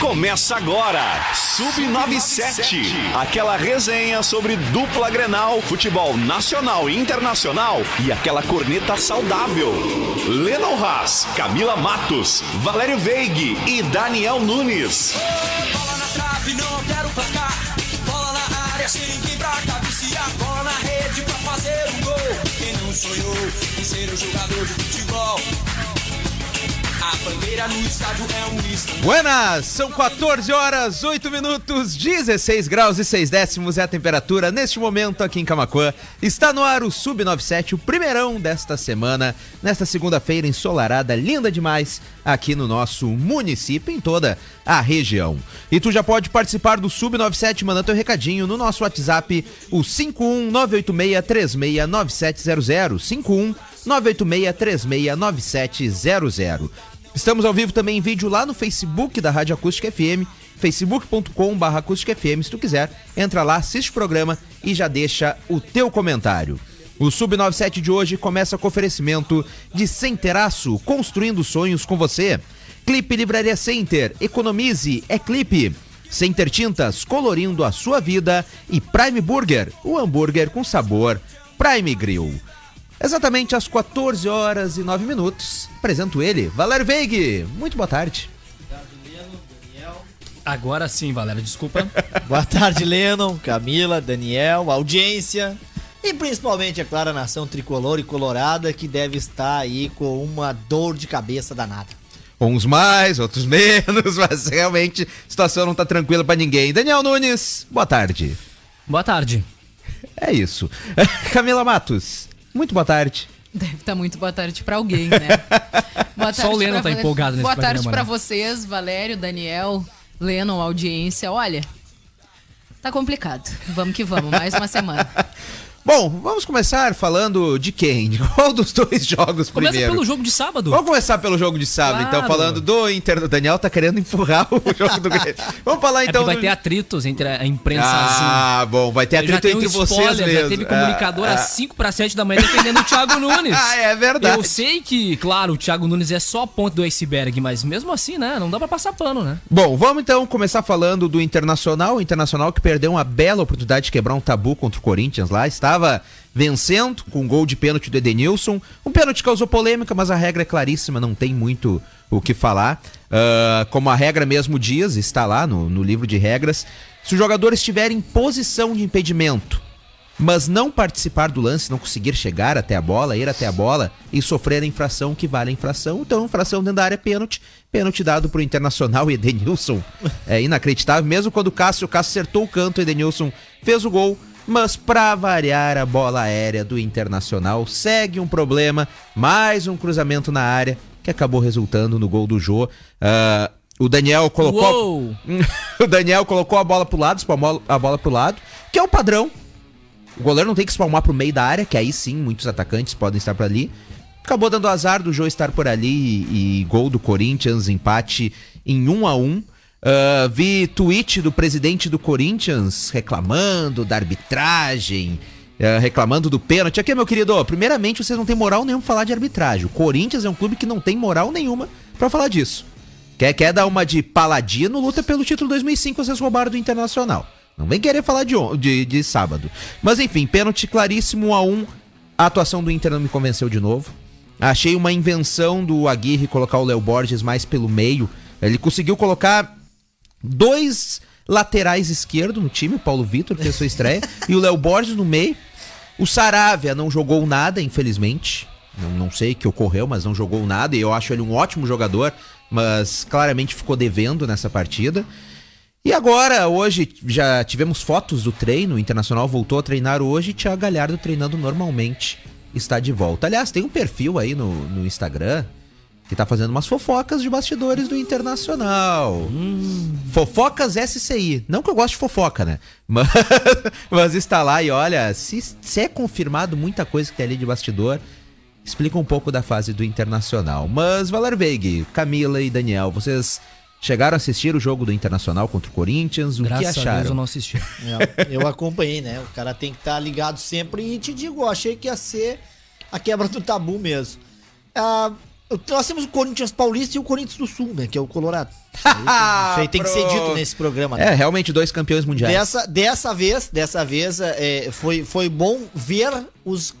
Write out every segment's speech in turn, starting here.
Começa agora, Sub97, aquela resenha sobre dupla Grenal, futebol nacional e internacional e aquela corneta saudável. Lennon Haas, Camila Matos, Valério Veig e Daniel Nunes. Bola na trave, não quero placar. Bola na área, sem cabecear. Bola na rede pra fazer um gol. Quem não sonhou em ser um jogador de futebol? A bandeira no estádio é um. Buenas, são 14 horas, 8 minutos, 16 graus e 6 décimos é a temperatura neste momento aqui em Camacuã. Está no ar o Sub97, o primeirão desta semana, nesta segunda-feira ensolarada, linda demais, aqui no nosso município, em toda a região. E tu já pode participar do Sub97 mandando teu recadinho no nosso WhatsApp, o 51986369700, 51 986369700. Estamos ao vivo também em vídeo lá no Facebook da Rádio Acústica FM, facebook.com.br acústica FM. Se tu quiser, entra lá, assiste o programa e já deixa o teu comentário. O Sub97 de hoje começa com oferecimento de Centeraço, construindo sonhos com você. Clipe Livraria Center, economize, é clipe. Center Tintas, colorindo a sua vida. E Prime Burger, o hambúrguer com sabor Prime Grill. Exatamente às 14 horas e 9 minutos. Apresento ele, Valério Veig. Muito boa tarde. Agora sim, Valério, desculpa. Boa tarde, Lennon, Camila, Daniel, audiência e principalmente, é claro, a nação tricolor e colorada que deve estar aí com uma dor de cabeça danada. Uns mais, outros menos, mas realmente a situação não tá tranquila pra ninguém. Daniel Nunes, boa tarde. Boa tarde. É isso. Camila Matos, muito boa tarde. Deve estar muito boa tarde pra alguém, né? Boa Só o Lennon pra tá vo- empolgado nesse Boa tarde pra né? vocês, Valério, Daniel, Lennon, audiência. Olha, tá complicado. Vamos que vamos, mais uma semana. Bom, vamos começar falando de quem? De qual dos dois jogos Começa primeiro? pelo jogo de sábado. Vamos começar pelo jogo de sábado, então, Claro. falando do Inter. O Daniel tá querendo empurrar o jogo do Grêmio. Vamos falar É então porque vai do... ter atritos entre a imprensa Ah, bom, vai ter assim. Atrito entre um vocês spoiler, mesmo. já teve comunicador ah. às 5 para 7 da manhã defendendo o Thiago Nunes. Ah, é verdade. Eu sei que, claro, o Thiago Nunes é só a ponta do iceberg, mas mesmo assim, né? Não dá pra passar pano, né? Bom, vamos então começar falando do Internacional. O Internacional que perdeu uma bela oportunidade de quebrar um tabu contra o Corinthians lá. Estava vencendo com um gol de pênalti do Edenilson. Um pênalti causou polêmica, mas a regra é claríssima, não tem muito o que falar. Ah, como a regra mesmo diz, está lá no, no livro de regras. Se o jogador estiver em posição de impedimento, mas não participar do lance, não conseguir chegar até a bola, ir até a bola e sofrer a infração que vale a infração, então infração dentro da área é pênalti, pênalti dado pro Internacional Edenilson. É inacreditável, mesmo quando o Cássio, o Cássio acertou o canto, Edenilson fez o gol, mas pra variar a bola aérea do Internacional segue um problema, mais um cruzamento na área que acabou resultando no gol do Jô. Ah, o Daniel colocou o Daniel colocou a bola pro lado, espalmou a bola pro lado, que é o padrão. O goleiro não tem que espalmar pro meio da área, que aí sim muitos atacantes podem estar por ali. Acabou dando azar do Jô estar por ali e, e gol do Corinthians, empate em 1 a 1 Ah, vi tweet do presidente do Corinthians reclamando da arbitragem, ah, reclamando do pênalti. Aqui, meu querido, primeiramente vocês não têm moral nenhuma pra falar de arbitragem. O Corinthians é um clube que não tem moral nenhuma pra falar disso. Quer, quer dar uma de paladino, luta pelo título 2005, vocês roubaram do Internacional. Não vem querer falar de, de, de sábado. Mas enfim, pênalti claríssimo 1 a 1 A atuação do Inter não me convenceu de novo. Achei uma invenção do Aguirre colocar o Léo Borges mais pelo meio. Ele conseguiu colocar dois laterais esquerdo no time, o Paulo Vitor fez sua estreia, e o Léo Borges no meio. O Saravia não jogou nada, infelizmente. Não, não sei o que ocorreu, mas não jogou nada. E eu acho ele um ótimo jogador, mas claramente ficou devendo nessa partida. E agora, hoje, já tivemos fotos do treino. O Internacional voltou a treinar hoje Thiago Galhardo treinando normalmente está de volta. Aliás, tem um perfil aí no, no Instagram que tá fazendo umas fofocas de bastidores do Internacional. Fofocas SCI. Não que eu goste de fofoca, né? Mas, mas está lá e olha, se, se é confirmado muita coisa que tem ali de bastidor, explica um pouco da fase do Internacional. Mas, Valer Veig, Camila e Daniel, vocês chegaram a assistir o jogo do Internacional contra o Corinthians? O Graças que a Deus acharam? eu não assisti. É, eu acompanhei, né? O cara tem que estar ligado sempre e te digo, eu achei que ia ser a quebra do tabu mesmo. Ah, Nós temos o Corinthians Paulista e o Corinthians do Sul, né? Que é o Colorado. Isso aí, isso aí tem que ser dito nesse programa. né? É, realmente dois campeões mundiais. Dessa, dessa vez, dessa vez, é, foi, foi bom ver os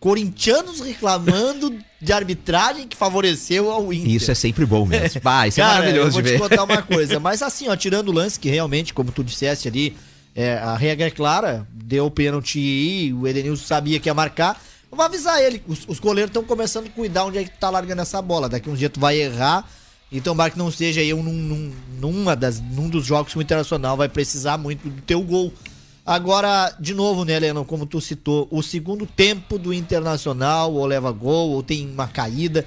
corintianos reclamando de arbitragem que favoreceu ao Inter. Isso é sempre bom mesmo. Bah, isso é Cara, maravilhoso eu vou de te ver. contar uma coisa. Mas assim, ó, tirando o lance que realmente, como tu disseste ali, é, a regra é clara, deu o pênalti e o Edenilson sabia que ia marcar. Vou avisar ele, os, os goleiros estão começando a cuidar onde é que tu tá largando essa bola. Daqui uns dias tu vai errar. Então, para que não seja aí um, num, numa das, num dos jogos que o Internacional vai precisar muito do teu gol. Agora, de novo, né, Lennon, como tu citou, o segundo tempo do Internacional, ou leva gol, ou tem uma caída.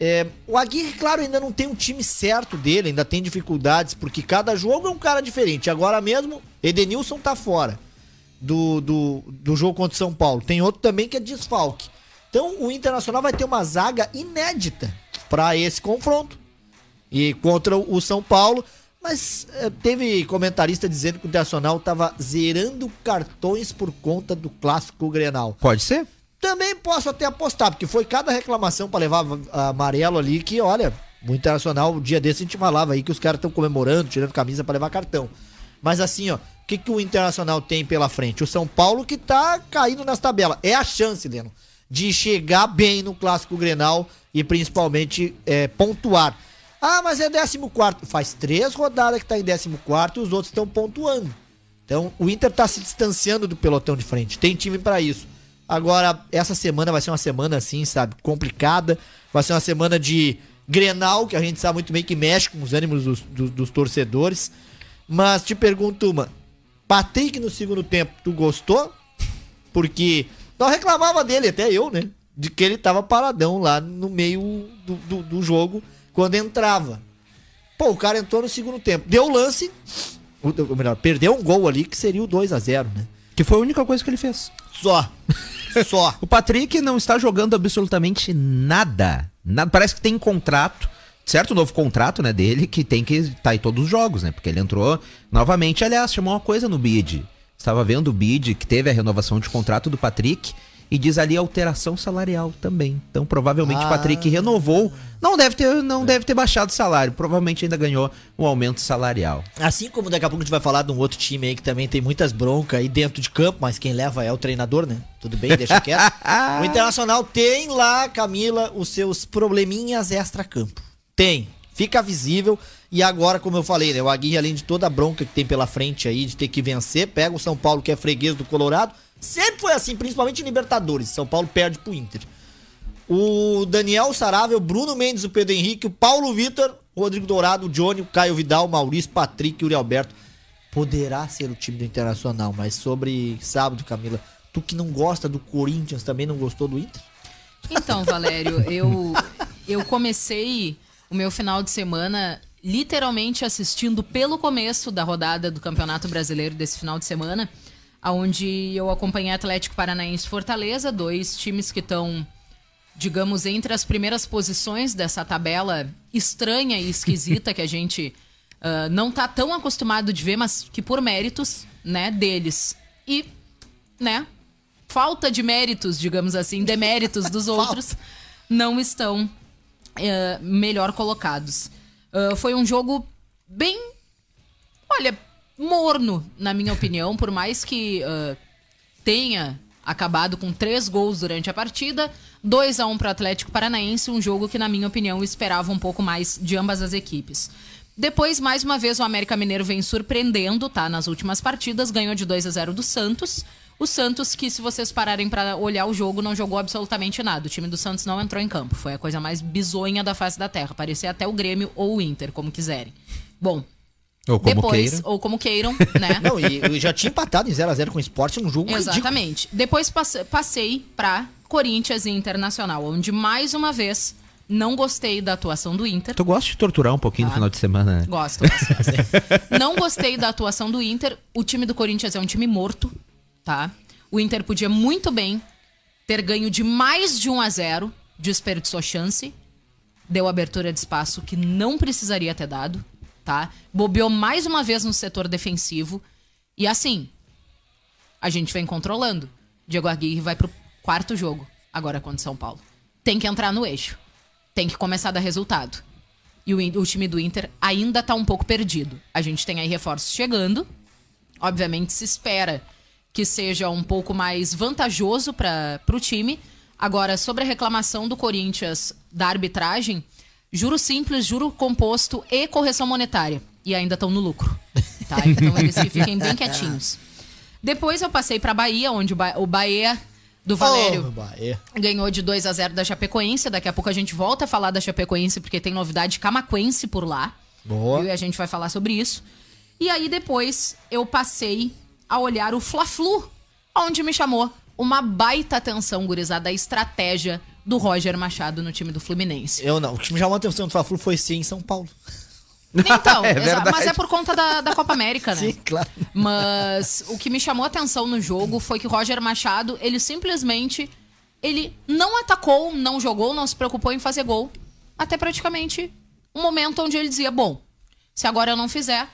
É, o Aguirre, claro, ainda não tem um time certo dele, ainda tem dificuldades, porque cada jogo é um cara diferente. Agora mesmo, Edenilson tá fora do, do, do jogo contra o São Paulo. Tem outro também que é desfalque. Então o Internacional vai ter uma zaga inédita para esse confronto. E contra o São Paulo. Mas é, teve comentarista dizendo que o Internacional tava zerando cartões por conta do clássico Grenal. Pode ser? Também posso até apostar, porque foi cada reclamação pra levar amarelo ali que, olha, o Internacional, o dia desse a gente falava aí que os caras estão comemorando, tirando camisa pra levar cartão. Mas assim, ó, que, que o Internacional tem pela frente? O São Paulo que tá caindo nas tabelas. É a chance, Leno, de chegar bem no Clássico Grenal e principalmente é, pontuar. Ah, mas é 14. Faz três rodadas que tá em 14 e os outros estão pontuando. Então, o Inter tá se distanciando do pelotão de frente. Tem time pra isso. Agora, essa semana vai ser uma semana assim, sabe, complicada. Vai ser uma semana de Grenal, que a gente sabe muito bem que mexe com os ânimos dos, dos- dos torcedores. Mas te pergunto uma, Patrick no segundo tempo, tu gostou? Porque nós reclamava dele, até eu, né? De que ele tava paradão lá no meio do, do, do jogo quando entrava. Pô, o cara entrou no segundo tempo. Deu o lance, ou, melhor, perdeu um gol ali que seria o 2 a 0 né? Que foi a única coisa que ele fez. Só. Só. O Patrick não está jogando absolutamente nada. nada. Parece que tem contrato, certo? Novo contrato, né, dele, que tem que estar em todos os jogos, né? Porque ele entrou novamente. Aliás, chamou uma coisa no bid. Estava vendo o bid que teve a renovação de contrato do Patrick e diz ali alteração salarial também. Então, provavelmente o Ah. Patrick renovou. Não deve ter, não deve ter baixado o salário. Provavelmente ainda ganhou um aumento salarial. Assim como daqui a pouco a gente vai falar de um outro time aí que também tem muitas broncas aí dentro de campo, mas quem leva é o treinador, né? Tudo bem, deixa quieto. o Internacional tem lá, Camila, os seus probleminhas extra-campo. Tem. Fica visível. E agora, como eu falei, né? O Aguirre, além de toda a bronca que tem pela frente aí, de ter que vencer, pega o São Paulo, que é freguês do Colorado. Sempre foi assim, principalmente em Libertadores. São Paulo perde pro Inter. O Daniel Sarável, Bruno Mendes, o Pedro Henrique, o Paulo Vitor, Rodrigo Dourado, o Johnny, o Caio Vidal, o Maurício, Patrick e o Uri Alberto. Poderá ser o time do Internacional, mas sobre sábado, Camila, tu que não gosta do Corinthians, também não gostou do Inter? Então, Valério, eu, eu comecei o meu final de semana literalmente assistindo pelo começo da rodada do Campeonato Brasileiro desse final de semana, onde eu acompanhei Atlético Paranaense Fortaleza, dois times que estão, digamos, entre as primeiras posições dessa tabela estranha e esquisita que a gente ah, não tá tão acostumado de ver, mas que por méritos, né, deles. E, né, falta de méritos, digamos assim, deméritos dos outros, não estão eh, melhor colocados. Ah, foi um jogo bem, olha, morno, na minha opinião, por mais que ah, tenha acabado com três gols durante a partida, 2 a 1 para o Atlético Paranaense, um jogo que, na minha opinião, esperava um pouco mais de ambas as equipes. Depois, mais uma vez, o América Mineiro vem surpreendendo, tá? Nas últimas partidas, ganhou de 2 a 0 do Santos. O Santos, que se vocês pararem para olhar o jogo, não jogou absolutamente nada. O time do Santos não entrou em campo. Foi a coisa mais bizonha da face da terra. Parecia até o Grêmio ou o Inter, como quiserem. Bom, Ou como depois, queira. ou como queiram, né? Não, e eu já tinha empatado em 0x0 com o Sport, um jogo ridículo. Exatamente. Depois passe- passei pra Corinthians e Internacional, onde mais uma vez não gostei da atuação do Inter. Tu gosta de torturar um pouquinho no Tá. final de semana, né? Gosto, gosto, gosto. Não gostei da atuação do Inter. O time do Corinthians é um time morto, tá? O Inter podia muito bem ter ganho de mais de 1 a 0, desperdiçou chance, deu abertura de espaço que não precisaria ter dado, tá? Bobeou mais uma vez no setor defensivo. E assim, a gente vem controlando. Diego Aguirre vai pro quarto jogo, agora contra São Paulo. Tem que entrar no eixo. tem que começar a dar resultado. E o, o time do Inter ainda tá um pouco perdido. A gente tem aí reforços chegando. Obviamente se espera que seja um pouco mais vantajoso para o time. Agora, sobre a reclamação do Corinthians da arbitragem, juro simples, juro composto e correção monetária. E ainda estão no lucro. Tá? Então eles que fiquem bem quietinhos. Depois eu passei para Bahia, onde o, ba o Bahia do Valério Oh, Bahia. ganhou de 2 a 0 da Chapecoense. Daqui a pouco a gente volta a falar da Chapecoense, porque tem novidade camaquense por lá. Boa. E a gente vai falar sobre isso. E aí depois eu passei a olhar o Fla-Flu, onde me chamou uma baita atenção, gurizada, a estratégia do Roger Machado no time do Fluminense. Eu não. O que me chamou a atenção do Fla-Flu foi sim em São Paulo. Então, É verdade. mas é por conta da, da Copa América, né? Sim, claro. Mas o que me chamou a atenção no jogo foi que o Roger Machado, ele simplesmente ele não atacou, não jogou, não se preocupou em fazer gol. Até praticamente um momento onde ele dizia: Bom, se agora eu não fizer,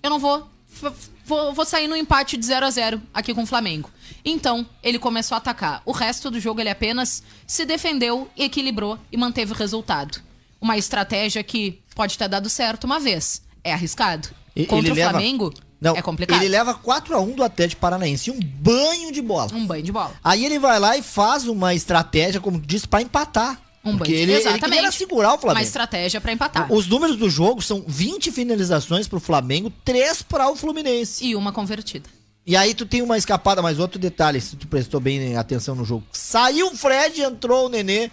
eu não vou. Vou, vou sair no empate de 0 a 0 aqui com o Flamengo. Então, ele começou a atacar. O resto do jogo ele apenas se defendeu, equilibrou e manteve o resultado. Uma estratégia que pode ter dado certo uma vez. É arriscado. E- Contra ele o leva- Flamengo Não, é complicado. Ele leva 4x1 do Atlético Paranaense. Um banho de bola. Um banho de bola. Aí ele vai lá e faz uma estratégia, como disse, pra empatar. Um porque ele, ele Exatamente. queria segurar o Uma Flamengo. estratégia pra empatar. Os números do jogo são 20 finalizações pro Flamengo, 3 para o Fluminense. E uma convertida. E aí tu tem uma escapada, mas outro detalhe, se tu prestou bem atenção no jogo. Saiu o Fred, entrou o Nenê.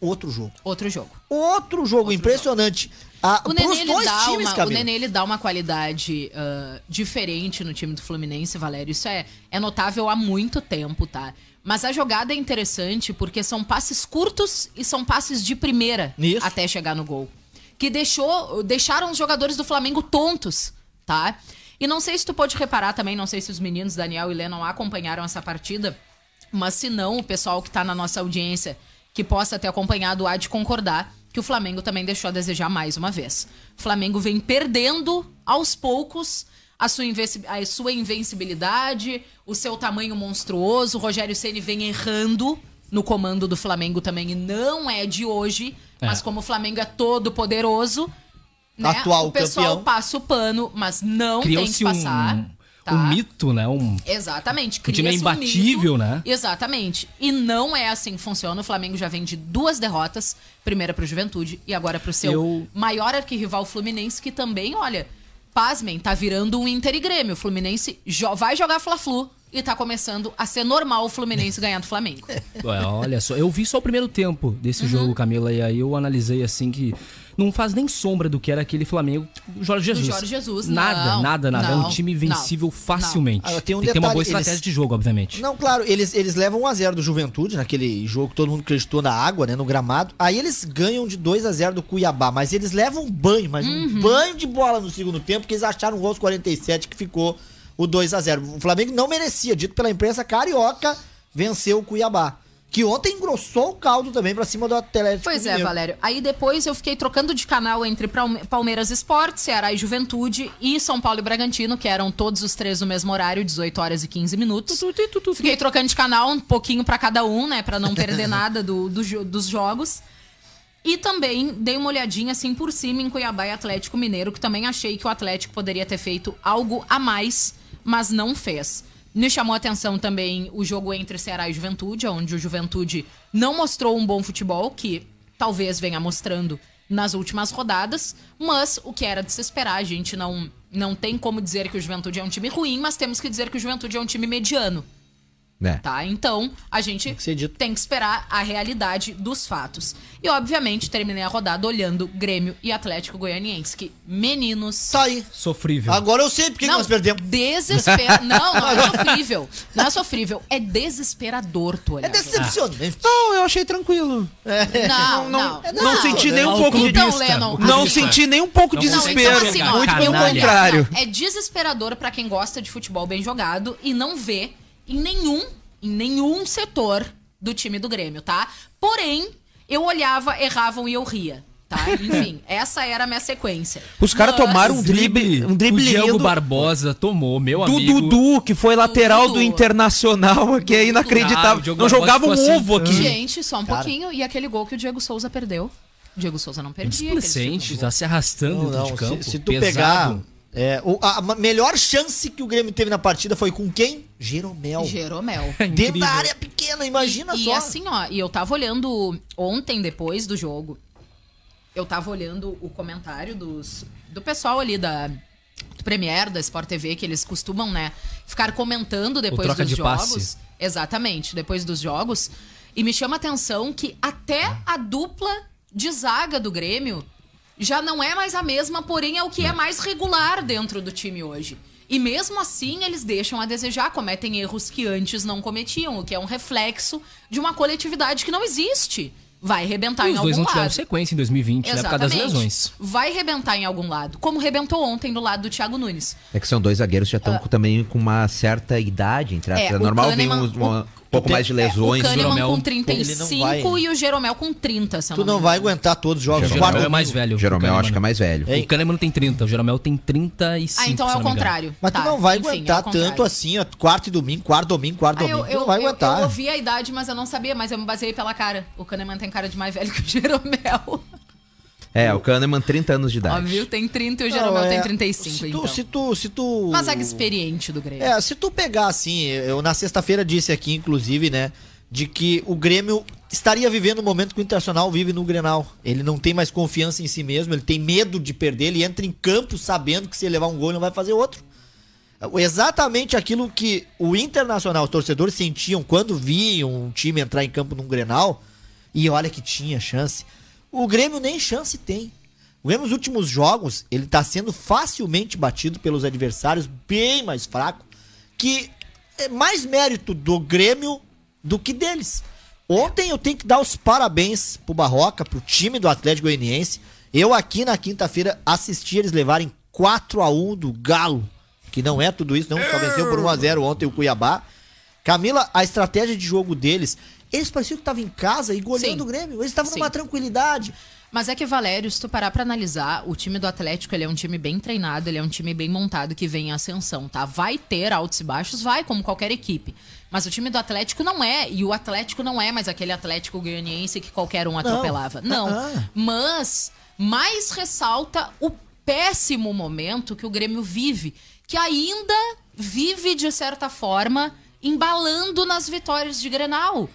Outro jogo. Outro jogo. Outro jogo, impressionante. Ah, O Nenê, ele dá, times, uma, o. Nenê ele dá uma qualidade ah, diferente no time do Fluminense, Valério. Isso é, é notável há muito tempo, tá? Mas a jogada é interessante porque são passes curtos e são passes de primeira Isso. até chegar no gol. Que deixou, deixaram os jogadores do Flamengo tontos, tá? E não sei se tu pode reparar também, não sei se os meninos Daniel e Lennon acompanharam essa partida, mas se não, o pessoal que tá na nossa audiência, que possa ter acompanhado, há de concordar que o Flamengo também deixou a desejar mais uma vez. O Flamengo vem perdendo aos poucos a sua, a sua invencibilidade, o seu tamanho monstruoso. O Rogério Ceni vem errando no comando do Flamengo também, e não é de hoje, mas como o Flamengo é todo poderoso, né, Atual o pessoal campeão. passa o pano, mas não tem que Criou-se um, passar. tá? um mito, né? Um, Exatamente. O time é um imbatível, mito. né? Exatamente. E não é assim que funciona. O Flamengo já vem de duas derrotas. Primeira pro Juventude e agora pro seu Eu- maior arquirrival Fluminense, que também, olha, pasmem, tá virando um Inter e Grêmio. O Fluminense jo- vai jogar Fla-Flu e tá começando a ser normal o Fluminense ganhar do Flamengo. Ué, olha só, eu vi só o primeiro tempo desse Uhum. jogo, Camila, e aí eu analisei assim que não faz nem sombra do que era aquele Flamengo do Jorge Jesus. Jorge Jesus, Nada, não, nada, nada. é um não, time não, vencível não. facilmente. Ah, tem um tem que ter uma boa detalhe, estratégia eles- de jogo, obviamente. Não, claro, eles, eles levam 1x0 do Juventude, naquele jogo que todo mundo acreditou na água, né, no gramado. Aí eles ganham de 2x0 do Cuiabá, mas eles levam um banho, mas Uhum. um banho de bola no segundo tempo, porque eles acharam o gol aos 47 que ficou o 2x0. O Flamengo não merecia, dito pela imprensa carioca, venceu o Cuiabá. Que ontem engrossou o caldo também pra cima do Atlético Pois é, Mineiro. Valério. Aí depois eu fiquei trocando de canal entre Palme- Palmeiras Esporte, Ceará e Juventude e São Paulo e Bragantino, que eram todos os três no mesmo horário, 18 horas e 15 minutos. Fiquei trocando de canal um pouquinho pra cada um, né, Pra não perder nada do, do dos jogos. E também dei uma olhadinha assim por cima em Cuiabá e Atlético Mineiro, que também achei que o Atlético poderia ter feito algo a mais, mas não fez. Me chamou a atenção também o jogo entre Ceará e Juventude, onde o Juventude não mostrou um bom futebol, que talvez venha mostrando nas últimas rodadas, mas o que era de se esperar, a gente não, não tem como dizer que o Juventude é um time ruim, mas temos que dizer que o Juventude é um time mediano. Né? Tá? Então, a gente que ser dito. tem que esperar a realidade dos fatos. E, obviamente, terminei a rodada olhando Grêmio e Atlético Goianiense, que meninos. Tá aí. Sofrível. Agora eu sei por que que nós perdemos. Desespera... Não, não é sofrível. Não é sofrível. É desesperador tu olhar. É decepcionante. Não, eu achei tranquilo. Não, não. Não, senti nem um pouco de Então. Lennon, Não senti nem um pouco de Não, Não, desespero. então, assim, ó, Muito pelo contrário. Não, é desesperador pra quem gosta de futebol bem jogado e não vê em nenhum, em nenhum setor do time do Grêmio, tá? Porém, eu olhava, erravam e eu ria. Tá? Enfim, essa era a minha sequência. Os caras Mas- tomaram um drible, um drible o Diego lindo Barbosa tomou, meu do amigo. Dudu, que foi lateral do Dudu. Internacional, que é Ah, inacreditável. Diogo Não jogava um assim. ovo aqui. Gente, só um pouquinho. E aquele gol que o Diego Souza perdeu. O Diego Souza não perdia. aquele Displicente, tá se arrastando Não, dentro não, de campo. se, se tu pesado. pegar. É, o- a, melhor chance que o Grêmio teve na partida foi com quem? Jeromel. Jeromel. É Dentro da área pequena, imagina e, só. E assim, ó, e eu tava olhando ontem, depois do jogo, eu tava olhando o comentário dos, do pessoal ali da do Premier, da Sport TV, que eles costumam, né, ficar comentando depois troca dos de jogos. passe. Exatamente, depois dos jogos. E me chama a atenção que até a dupla de zaga do Grêmio já não é mais a mesma, porém é o que é mais regular dentro do time hoje. E mesmo assim, eles deixam a desejar, cometem erros que antes não cometiam, o que é um reflexo de uma coletividade que não existe. Vai rebentar E em os algum dois não tiveram lado. sequência em 2020, na época das lesões. Vai rebentar em algum lado, como rebentou ontem do lado do Thiago Nunes. É que são dois zagueiros que já estão também com uma certa idade, entre aspas. É, É, normal vir Kahneman- um, um o- pouco mais de lesões. o Kahneman Jeromel, com ele 35 não vai- e o Jeromel com 30, se eu Tu não me vai aguentar todos os jogos. O Quarto Jeromel é mais velho. O Jeromel o acho que é mais velho. Ei. O Kahneman não tem 30, o Jeromel tem 35. Ah, então é o não contrário. Mas Tá, tu não vai enfim, é o aguentar contrário. tanto assim, ó, quarto e domingo, quarto domingo, quarto Ah, domingo. eu, tu eu, não vai eu- aguentar. eu ouvi a idade, mas eu não sabia, mas eu me baseei pela cara. O Kahneman tem cara de mais velho que o Jeromel. É, o Kahneman, 30 anos de idade. Óbvio, tem 30 e o Jeromel é, tem 35, se tu, então. se tu, se tu... Uma zaga experiente do Grêmio. É, se tu pegar assim, eu na sexta-feira disse aqui, inclusive, né, de que o Grêmio estaria vivendo o momento que o Internacional vive no Grenal. Ele não tem mais confiança em si mesmo, ele tem medo de perder, ele entra em campo sabendo que se ele levar um gol ele não vai fazer outro. Exatamente aquilo que o Internacional, os torcedores sentiam quando viam um time entrar em campo num Grenal, e olha que tinha chance. O Grêmio nem chance tem. O Grêmio nos últimos jogos, ele tá sendo facilmente batido pelos adversários bem mais fraco, que é mais mérito do Grêmio do que deles. Ontem eu tenho que dar os parabéns pro Barroca, pro time do Atlético Goianiense. Eu aqui na quinta-feira assisti eles levarem 4 a 1 do Galo, que não é tudo isso, não, só venceu por 1 a 0 ontem o Cuiabá. Camila, a estratégia de jogo deles, eles pareciam que estavam em casa e goleando o Grêmio, eles estavam numa tranquilidade. Mas é que, Valério, se tu parar pra analisar, o time do Atlético, ele é um time bem treinado, ele é um time bem montado que vem em ascensão, tá? Vai ter altos e baixos, vai, como qualquer equipe. Mas o time do Atlético não é, e o Atlético não é mais aquele Atlético goianiense que qualquer um atropelava. Não. Ah. Mas mais ressalta o péssimo momento que o Grêmio vive, que ainda vive, de certa forma, embalando nas vitórias de Grenal.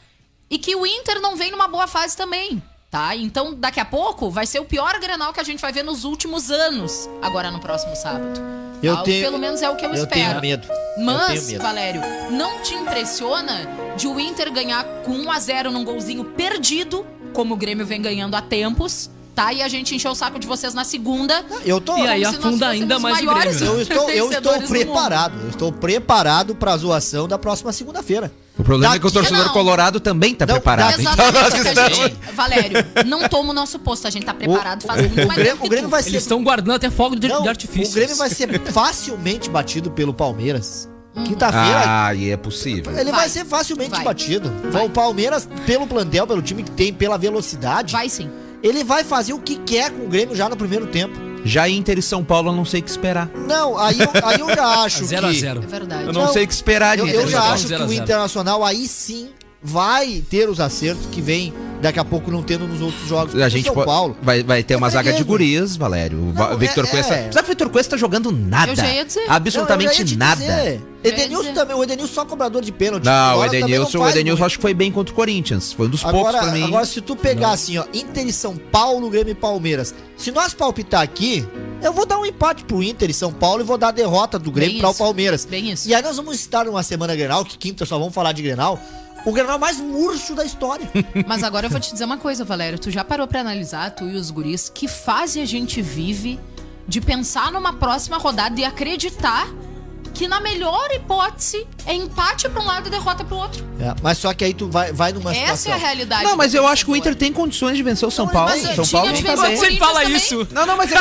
E que o Inter não vem numa boa fase também, tá? Então, daqui a pouco, vai ser o pior Grenal que a gente vai ver nos últimos anos, agora no próximo sábado. Eu Tá? tenho- Pelo menos é o que eu, eu espero. tenho medo. Eu tenho Mas, medo. Valério, não te impressiona de o Inter ganhar com 1 a 0 num golzinho perdido, como o Grêmio vem ganhando há tempos, tá? E a gente encheu o saco de vocês na segunda. Eu tô, E aí afunda ainda mais o maiores Grêmio, né? Eu estou, eu estou preparado. Eu estou preparado para a zoação da próxima segunda-feira. O problema é que o torcedor Não. colorado também tá Não, preparado. Então Exatamente, nós estamos... gente, Valério, não toma o nosso posto, a gente tá preparado O- faz muito o mais Grêmio- o Grêmio vai ser- Eles estão guardando até fogo de, Não, de artifício. o Grêmio vai ser facilmente batido pelo Palmeiras. Quinta-feira, Ah, e é possível. ele vai. Vai. ser facilmente Vai. batido. Vai. O Palmeiras, pelo plantel, pelo time que tem, pela velocidade, Vai sim. ele vai fazer o que quer com o Grêmio já no primeiro tempo. Já Inter e São Paulo eu não sei o que esperar. Não, aí eu, aí eu já acho Zero a que... zero. É verdade. Eu não, Não, sei o que esperar de Eu, eu e já São Paulo. acho que Zero a o. Internacional aí sim vai ter os acertos que vem daqui a pouco não tendo nos outros jogos. A O gente São Paulo. vai, vai ter É uma zaga de freguês, gurias, Valério. O Va- Não, Victor é- Cuesta. é. Sabe, o Victor Cuesta tá jogando nada. Eu já ia dizer. Absolutamente Não, eu já ia nada. dizer. Edenilson dizer. também, o Edenilson só cobrador de pênalti. Não, o Edenilson, não o Edenilson acho que foi bem contra o Corinthians. Foi um dos poucos Agora, pra mim. agora, se tu pegar assim, ó, Inter e São Paulo, Grêmio e Palmeiras. Se nós palpitar aqui, eu vou dar um empate pro Inter e São Paulo e vou dar a derrota do Grêmio Bem para o. Palmeiras. Bem isso. E aí nós vamos estar numa semana Grenal, que quinta só vamos falar de Grenal. O Grenal mais murcho da história. Mas agora eu vou te dizer uma coisa, Valério. Tu já parou pra analisar, tu e os guris, que fase a gente vive de pensar numa próxima rodada e acreditar que na melhor hipótese é empate pra um lado e derrota pro outro. É, mas só que aí tu vai, vai numa Essa é situação. a realidade. Não, mas do eu acho que o. Inter tem condições de vencer o São Paulo. mas São Paulo não tá bem. o Você fala Corinthians isso. Não, não, mas é.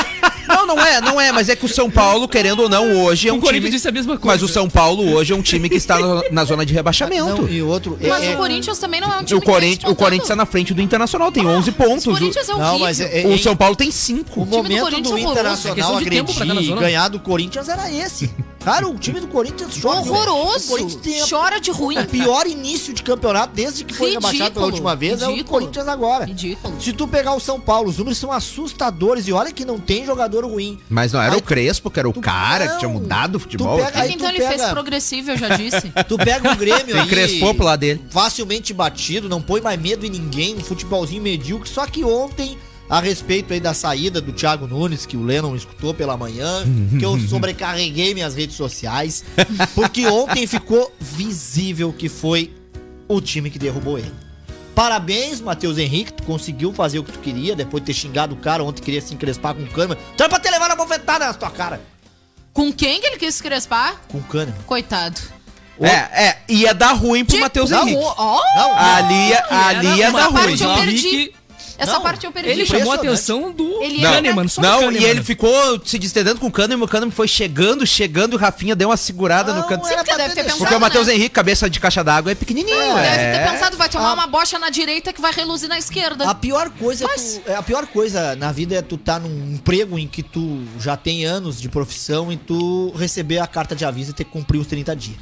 Não, não é, não é, mas é que o São Paulo, querendo ou não, hoje é O um Corinthians time. disse a mesma Mas coisa. o São Paulo hoje é um time que está na- na zona de rebaixamento. Não, e outro. é- Mas é- o Corinthians também não é um time O Corinthians, que vem o Corinthians está na frente do Internacional, tem 11 pontos. O Corinthians é Não, horrível. mas é- O, o São Paulo tem 5. O time do momento do, Corinthians é. É Internacional agredir ganhar do Corinthians era esse. Cara, o time do Corinthians joga. O Horroroso. Corinthians tem a- Chora de ruim. o pior início de campeonato desde que foi Ridículo, rebaixado pela última vez é o ridículo. Corinthians agora. Ridículo. Se tu pegar o São Paulo, os números são assustadores e olha que não tem jogador ruim. Mas não era Aí o Crespo, que era o tu- cara que não, tinha mudado o futebol. tu pega- É Aí que então tu ele fez progressivo, eu já disse. Tu pega o Grêmio Tem aí, Crespo pro lado dele. facilmente batido, não põe mais medo em ninguém, um futebolzinho medíocre. Só que ontem, a respeito aí da saída do Thiago Nunes, que o Lennon escutou pela manhã, que eu sobrecarreguei minhas redes sociais, porque ontem ficou visível que foi o time que derrubou ele. Parabéns, Matheus Henrique, tu conseguiu fazer o que tu queria, depois de ter xingado o cara, ontem queria se encrespar com o Kahneman. Tu era pra ter levado a bofetada na tua cara. Com quem que ele quis se crespar? Com o Kahneman. Coitado. É, é, ia dar ruim pro Matheus Não, Henrique. ó, Não, Ali, ia- ali ia dar parte ruim. eu perdi. Henrique, Essa Não, parte eu perdi. Ele chamou a atenção do Ele Não, era- Kahneman, só Não, Kahneman. e ele ficou se distendendo com o Kahneman, o Kahneman foi chegando, chegando, e o Rafinha deu uma segurada no Não, canto. era porque pra deve ter deixado. Porque o pensado, Matheus né? Henrique, cabeça de caixa d'água, é pequenininho. Deve é. ter pensado, vai tomar Ah. uma bocha na direita que vai reluzir na esquerda. A pior coisa Mas- é tu, é, a pior coisa na vida é tu tá num emprego em que tu já tem anos de profissão e tu receber a carta de aviso e ter que cumprir os 30 dias.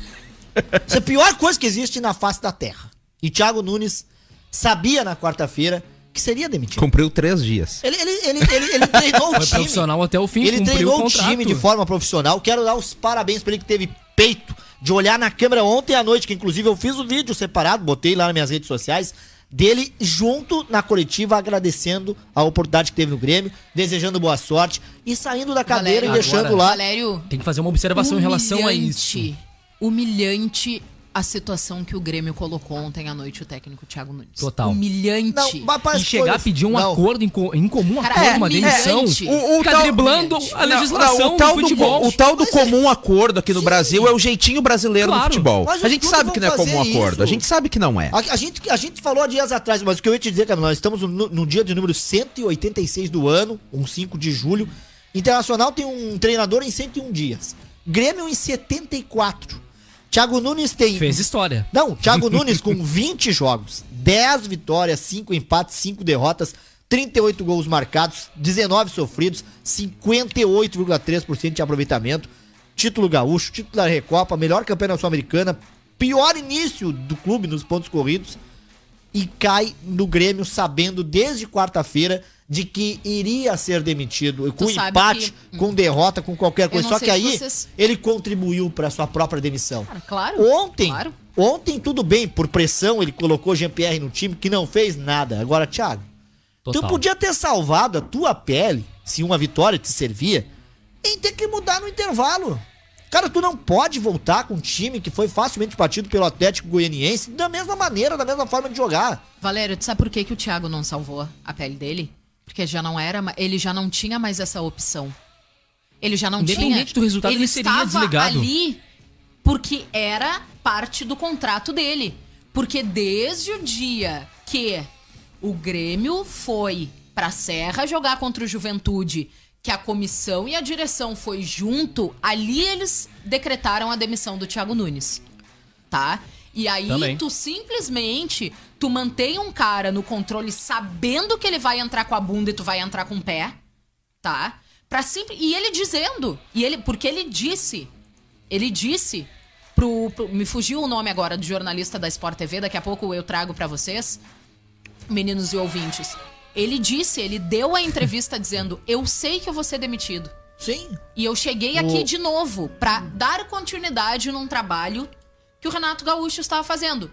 Isso é a pior coisa que existe na face da Terra. E Thiago Nunes sabia na quarta-feira que seria demitido. Cumpriu três dias. Ele, ele, ele, ele, ele treinou o Foi time. profissional até o fim, Ele treinou o o time de forma profissional. Quero dar os parabéns pra ele que teve peito de olhar na câmera ontem à noite, que inclusive eu fiz o vídeo separado, botei lá nas minhas redes sociais, dele junto na coletiva agradecendo a oportunidade que teve no Grêmio, desejando boa sorte e saindo da cadeira Valério, e deixando agora- lá. Valério, Tem que fazer uma observação em relação a isso. humilhante, Humilhante a situação que o Grêmio colocou ontem à noite o técnico Thiago Nunes. Total. Humilhante. Não, mas E chegar foi- a pedir um não. acordo em, co- em comum Cara, acordo, é, uma é, demissão, humilhante. O- o ficar tal- driblando Humilhante. a legislação o tal do do, futebol. o tal do Mas é- comum acordo aqui no Brasil é o jeitinho brasileiro Claro. do futebol. Mas A gente sabe que não é comum fazer acordo. isso. A gente sabe que não é. A, a gente, a gente falou há dias atrás, mas o que eu ia te dizer, cara, nós estamos no, no dia de número 186 do ano, um 5 de julho. Internacional tem um treinador em 101 dias. Grêmio em 74. Thiago Nunes tem. Fez história. Não, Thiago Nunes com 20 jogos, 10 vitórias, 5 empates, 5 derrotas, 38 gols marcados, 19 sofridos, 58,3% de aproveitamento, título gaúcho, título da Recopa, melhor campeã da Sul-Americana, pior início do clube nos pontos corridos e cai no Grêmio sabendo desde quarta-feira de que iria ser demitido com sabe empate, que- com derrota, com qualquer coisa. Só que aí vocês- ele contribuiu para sua própria demissão. Cara, claro. Ontem, Claro. ontem tudo bem, por pressão ele colocou Jean-Pierre no time que não fez nada. Agora, Thiago, Total. tu podia ter salvado a tua pele, se uma vitória te servia, em ter que mudar no intervalo. Cara, tu não pode voltar com um time que foi facilmente batido pelo Atlético Goianiense da mesma maneira, da mesma forma de jogar. Valério, tu sabe por que, que o Thiago não salvou a pele dele? Porque já não era, ele já não tinha mais essa opção. Ele já não tinha. Independente do resultado, ele ele seria estava desligado. ali porque era parte do contrato dele. Porque desde o dia que o Grêmio foi pra Serra jogar contra o Juventude, que a comissão e a direção foi junto, ali eles decretaram a demissão do Thiago Nunes. Tá? E aí Também. tu simplesmente tu mantém um cara no controle sabendo que ele vai entrar com a bunda e tu vai entrar com o pé, tá? Para simples e ele dizendo, e ele porque ele disse, ele disse pro, pro- me fugiu o nome agora do jornalista da Sport TV, daqui a pouco eu trago pra vocês, meninos e ouvintes. Ele disse, ele deu a entrevista dizendo: "Eu sei que eu vou ser demitido". Sim. E eu cheguei aqui de novo pra dar continuidade num trabalho que o Renato Gaúcho estava fazendo.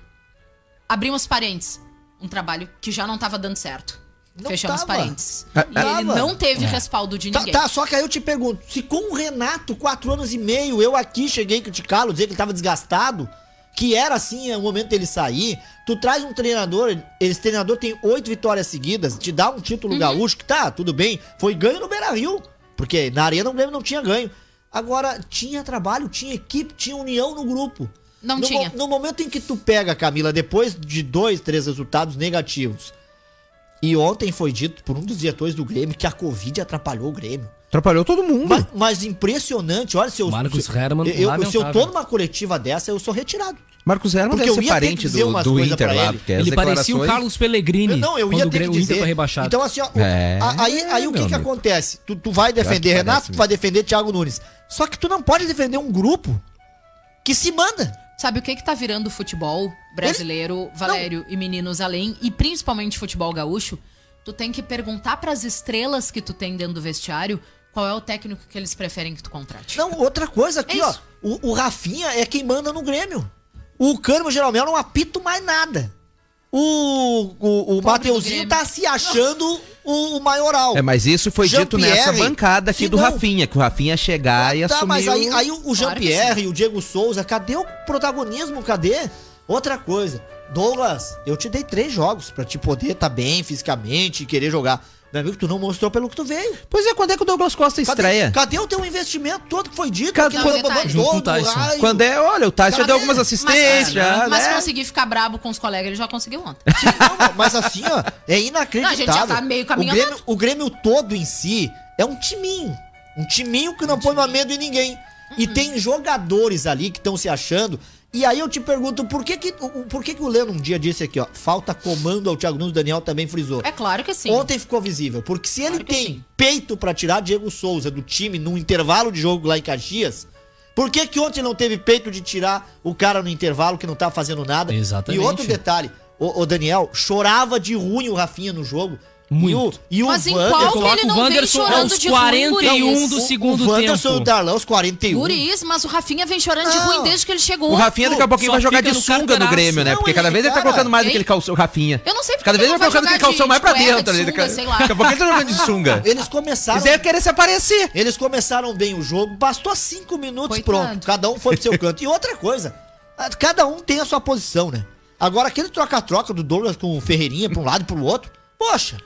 Abrimos parênteses. Um trabalho que já não estava dando certo. Não Fechamos tava. parênteses. Ah, E ele não teve respaldo de Tá, ninguém. tá, só que aí eu te pergunto, se com o Renato, quatro anos e meio, eu aqui cheguei a criticá-lo, dizer que ele tava desgastado, que era assim é o momento dele sair, tu traz um treinador, esse treinador tem oito vitórias seguidas, te dá um título Uhum. gaúcho, que tá, tudo bem, foi ganho no Beira-Rio, porque na Arena o Grêmio não tinha ganho. Agora, tinha trabalho, tinha equipe, tinha união no grupo. Não no, tinha. No momento em que tu pega, Camila, depois de dois, três resultados negativos, e ontem foi dito por um dos diretores do Grêmio que a Covid atrapalhou o Grêmio. Atrapalhou todo mundo. Mas, mas impressionante, olha, se eu, Marcos se, Herrmann, eu, se eu tô numa coletiva dessa, eu sou retirado. Marcos Herman Porque deve eu ser ia ter que parente do, do Inter lá. ele. as Ele parecia o Carlos Pellegrini. Não, eu ia o ter que o Inter foi rebaixado. Então, assim, ó, É, a- aí, aí o que que acontece? Tu, tu vai defender Renato, parece tu vai defender Thiago Nunes. Só que tu não pode defender um grupo que se manda. Sabe o que que tá virando o futebol brasileiro, Valério e meninos além, e principalmente futebol gaúcho? Tu tem que perguntar pras estrelas que tu tem dentro do vestiário qual é o técnico que eles preferem que tu contrate. Não, outra coisa aqui, É ó. O, o Rafinha é quem manda no Grêmio. O Cano Jeromel não apita mais nada. O, o, o Mateuzinho tá se achando o, o maioral. É, mas isso foi dito nessa bancada aqui do não- Rafinha, que o Rafinha ia chegar e tá, assumir mas aí, o- aí o Jean-Pierre e o Diego Souza, cadê o protagonismo? Cadê? Outra coisa, Douglas, eu te dei três jogos pra te poder estar bem fisicamente e querer jogar. Meu amigo, tu não mostrou pelo que tu veio. Pois é, quando é que o Douglas Costa Cadê, estreia? cadê o teu investimento todo que foi dito? Cadê- Que Não, foi detalhe. Junto com o todo Tyson. raio. Quando é, olha, o Tyson já Cadê? deu algumas Mas, assistências, já, mas né? conseguir ficar brabo com os colegas, ele já conseguiu ontem. Não, mas assim, ó, é inacreditável. Não, a gente já tá meio caminho o Grêmio, o Grêmio todo em si é um timinho. Um timinho que não põe mais medo em ninguém. Uhum. E tem jogadores ali que estão se achando. E aí eu te pergunto, por que que, o- por que que o Leno um dia disse aqui, ó, falta comando ao Thiago Nunes, o Daniel também frisou. É claro que sim. Ontem ficou visível, porque se ele Claro tem sim. peito pra tirar Diego Souza do time num intervalo de jogo lá em Caxias, por que que ontem não teve peito de tirar o cara no intervalo que não tá fazendo nada? Exatamente. E outro detalhe, o, o Daniel chorava de ruim o Rafinha no jogo. Muito. E o, e o Mas qual que Coloca ele o não vem Wanderson chorando aos de ruim, 41 Guris? do o- segundo o Wanderson e tempo. o Darlan aos 41. Guris, mas o Rafinha vem chorando de ruim desde que ele chegou. O Rafinha daqui a pouquinho vai jogar de no sunga no carteiraço. Grêmio, né? Não, Porque cada vez ele tá colocando mais aquele calção, o Rafinha. Eu não sei porque Cada vez ele ele vai não vai colocando aquele calção mais pra dentro. de sunga, sei lá. Daqui a pouco ele tá jogando de sunga. Eles começaram. Isso é querer se aparecer. Eles começaram bem o jogo, bastou cinco minutos, Coitado. pronto. Cada um foi pro seu canto. E outra coisa, cada um tem a sua posição, né? Agora, aquele troca-troca do Douglas com o Ferreirinha pra um lado e pro outro, poxa,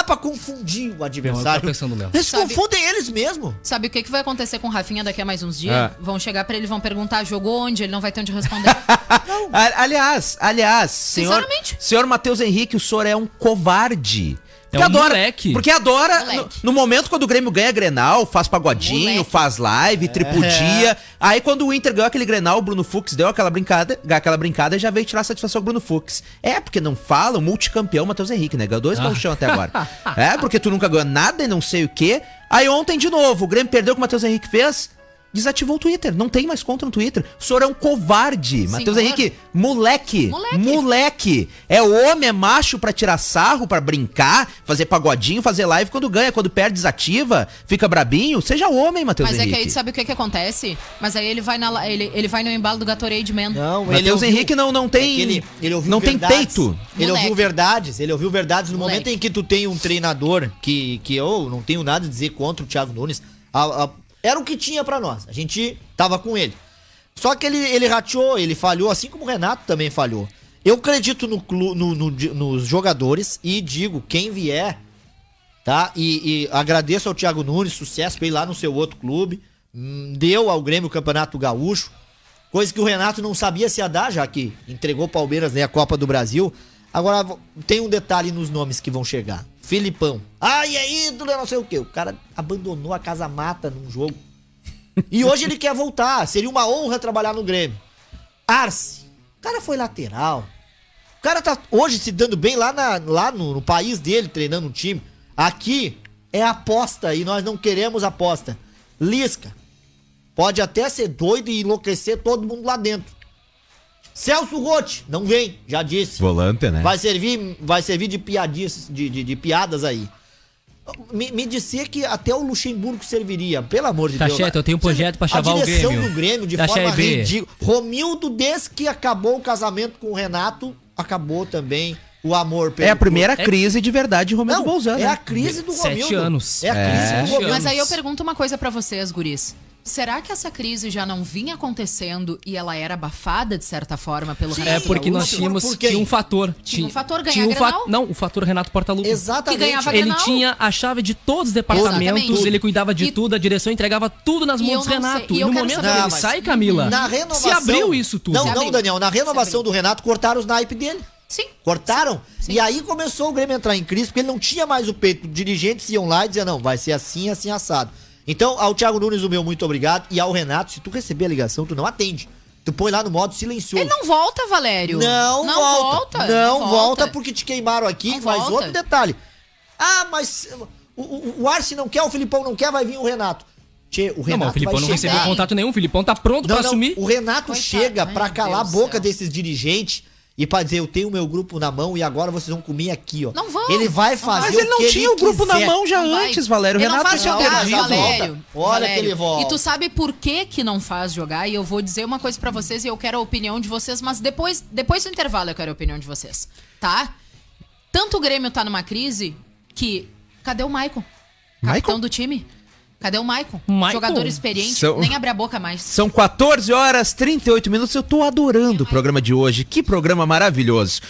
ah, pra confundir o adversário. Não, eu tô pensando mesmo. Eles Sabe- confundem eles mesmo. Sabe o que, que vai acontecer com o Rafinha daqui a mais uns dias? Ah. Vão chegar pra ele e vão perguntar, jogou onde? Ele não vai ter onde responder. Aliás, aliás, senhor, Sinceramente. senhor Matheus Henrique, o senhor é um covarde. É Porque um adora, moleque. Porque adora, no, Moleque. no momento quando o Grêmio ganha Grenal, faz pagodinho, Moleque. faz live, tripudia. Aí quando o Inter ganhou aquele Grenal, o Bruno Fux deu aquela brincada, aquela brincada e já veio tirar satisfação com o Bruno Fux. É, porque não fala o multicampeão Matheus Henrique, né? Ganhou dois gauchão até agora. É, porque tu nunca ganhou nada e não sei o quê. Aí ontem, de novo, o Grêmio perdeu o que o Matheus Henrique fez. Desativou o Twitter, não tem mais conta no Twitter. O senhor é um covarde. Matheus. Henrique, moleque. Moleque. Moleque. É homem, é macho pra tirar sarro, pra brincar, fazer pagodinho, fazer live quando ganha. Quando perde, desativa, fica brabinho. Seja homem, Matheus Mas é Henrique. que aí sabe o que que acontece? Mas aí ele vai, na, la- ele, ele vai no embalo do Gatorade Man. Não, Matheus Henrique não, não tem. É ele, ele ouviu não tem verdades. peito. Ele Moleque. ouviu verdades. Ele ouviu verdades no Moleque. momento em que tu tem um treinador que, que eu não tenho nada a dizer contra o Thiago Nunes. A- a- era o que tinha pra nós. A gente tava com ele. Só que ele, ele rateou, ele falhou, assim como o Renato também falhou. Eu acredito no, no- no- nos jogadores e digo, quem vier, tá? E, e agradeço ao Thiago Nunes, sucesso pra ele lá no seu outro clube. Hum, Deu ao Grêmio o Campeonato Gaúcho. Coisa que o Renato não sabia se ia dar, já que entregou Palmeiras né, a Copa do Brasil. Agora, tem um detalhe nos nomes que vão chegar. Filipão. Ai, é ídolo, é não sei o quê. O cara abandonou a casa mata num jogo. E hoje ele quer voltar. Seria uma honra trabalhar no Grêmio. Arce. O cara foi lateral. O cara tá hoje se dando bem lá, na- lá no, no país dele, treinando um time. Aqui é aposta e nós não queremos aposta. Lisca. Pode até ser doido e enlouquecer todo mundo lá dentro. Celso Rotti, não vem, já disse. Volante, né? Vai servir, vai servir de piadices, de, de, de piadas aí. Me, me disser que até o Luxemburgo serviria, pelo amor de Tá Deus. certo, eu tenho um projeto pra chavar o A direção Grêmio. do Grêmio de Da forma ridícula. Romildo, desde que acabou o casamento com o Renato, acabou também o amor pelo É a primeira É- crise de verdade de Romildo Não, Bolzano. é né? a crise do Sete Romildo. anos. É a crise É. do Romildo. Mas aí eu pergunto uma coisa pra vocês, guris. Será que essa crise já não vinha acontecendo e ela era abafada de certa forma pelo É Renato porque nós tínhamos Por tinha um fator. Tinha um fator ganhar tinha um Grenal? Não, o fator Renato Portaluppi. Exatamente. Que ganhava Ele Grenal. tinha a chave de todos os departamentos, Exatamente. ele cuidava de E- tudo, a direção entregava tudo nas mãos do Renato. sei- e E no momento que ele sai, Camila, Na renovação. se abriu isso tudo. Não, não. Daniel. Na renovação do Renato, cortaram os naipes dele. Sim. Cortaram. Sim. E aí começou o Grêmio a entrar em crise, porque ele não tinha mais o peito. Dirigentes iam lá e diziam, não, vai ser assim, assim, assado. Então, ao Thiago Nunes, o meu muito obrigado. E ao Renato, se tu receber a ligação, tu não atende. Tu põe lá no modo silencioso. Ele não volta, Valério. Não, volta. Não, volta. porque te queimaram aqui. Não mas volta. outro detalhe. Ah, mas o, o, o Arce não quer, o Filipão não quer, vai vir o Renato. Tchê, o Renato Não, mas o Filipão vai não recebeu contato nenhum, o Filipão tá pronto Não, pra não, assumir. O Renato Coitado, chega ai, pra meu calar Deus a boca céu. desses dirigentes e pra dizer, eu tenho o meu grupo na mão e agora vocês vão comer aqui, ó. Não vão. Ele vai Não fazer Mas ele não que tinha o grupo quiser. na mão já Não vai. antes, Valério. O Ele não Renato faz tinha jogar, perdido. Valério. Olha Valério. que ele volta. E tu sabe por que que não faz jogar? E eu vou dizer uma coisa pra vocês e eu quero a opinião de vocês, mas depois, depois do intervalo eu quero a opinião de vocês, tá? Tanto o Grêmio tá numa crise que... Cadê o Maicon? Maicon? Capitão do time? Cadê o Maicon? Maicon? Jogador experiente, São- nem abre a boca mais. São 14 horas 38 minutos. Eu tô adorando o programa de hoje. Que programa maravilhoso.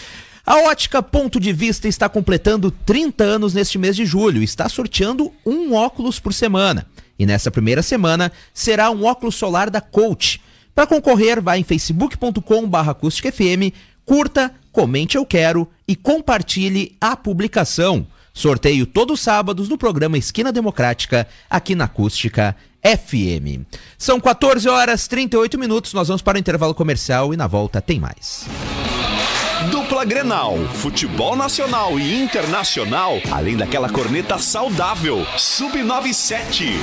A Ótica Ponto de Vista está completando 30 anos neste mês de julho. Está sorteando um óculos por semana. E nessa primeira semana será um óculos solar da Coach. Para concorrer, vá em facebook.com.br acústicafm, curta, comente eu quero e compartilhe a publicação. Sorteio todos os sábados no programa Esquina Democrática, aqui na Acústica FM. São 14 horas 38 minutos, nós vamos para o intervalo comercial e na volta tem mais. Dupla Grenal, futebol nacional e internacional, além daquela corneta saudável, Sub97.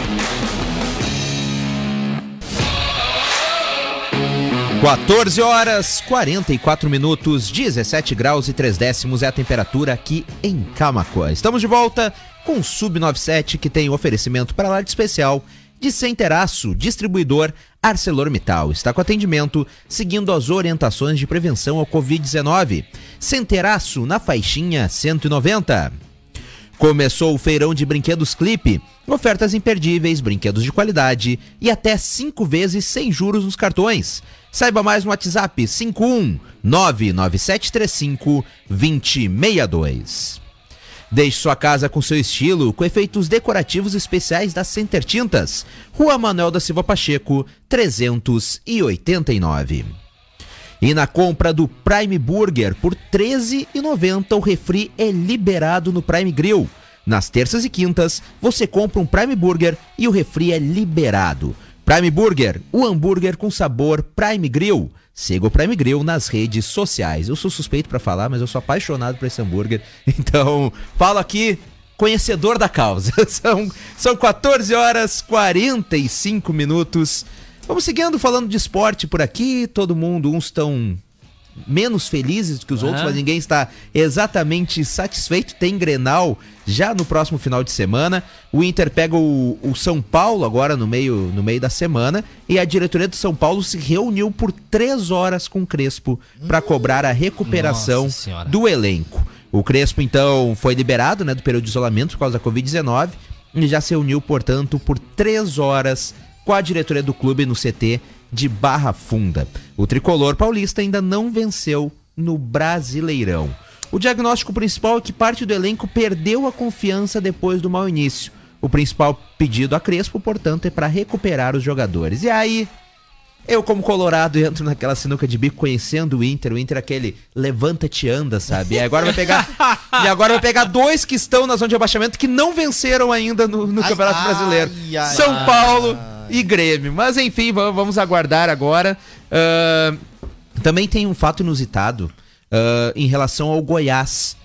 14 horas 44 minutos, 17 graus e 3 décimos é a temperatura aqui em Camacoa. Estamos de volta com o Sub97 que tem oferecimento para lá de especial de Centeraço, distribuidor ArcelorMittal. Está com atendimento seguindo as orientações de prevenção ao Covid-19. Centeraço na faixinha 190. Começou o feirão de brinquedos Clipe. Ofertas imperdíveis, brinquedos de qualidade e até 5 vezes sem juros nos cartões. Saiba mais no WhatsApp 51 99735 2062. Deixe sua casa com seu estilo, com efeitos decorativos especiais da Center Tintas. Rua Manuel da Silva Pacheco, 389. E na compra do Prime Burger por R$ 13,90 o refri é liberado no Prime Grill. Nas terças e quintas, você compra um Prime Burger e o refri é liberado. Prime Burger, o hambúrguer com sabor Prime Grill. Siga o Prime Grill nas redes sociais. Eu sou suspeito pra falar, mas eu sou apaixonado por esse hambúrguer. Então, falo aqui, conhecedor da causa. São, são 14 horas 45 minutos. Vamos seguindo falando de esporte por aqui. Todo mundo, uns estão menos felizes do que os outros, Ah. mas ninguém está exatamente satisfeito. Tem Grenal já no próximo final de semana. O Inter pega o, o São Paulo agora no meio, no meio da semana e a diretoria do São Paulo se reuniu por três horas com o Crespo para cobrar a recuperação do elenco. O Crespo então foi liberado né, do período de isolamento por causa da Covid-19 e já se reuniu, portanto, por três horas com a diretoria do clube no CT de Barra Funda. O tricolor paulista ainda não venceu no Brasileirão. O diagnóstico principal é que parte do elenco perdeu a confiança depois do mau início. O principal pedido a Crespo, portanto, é para recuperar os jogadores. E aí, eu, como colorado, entro naquela sinuca de bico conhecendo o Inter. O Inter é aquele levanta-te anda, sabe? E agora vai pegar. e agora vai pegar dois que estão na zona de abaixamento que não venceram ainda no, no Ai, Campeonato ai, Brasileiro. ai, São. Paulo e Grêmio. Mas enfim, va- vamos aguardar agora. Ahn, também tem um fato inusitado ah, em relação ao Goiás.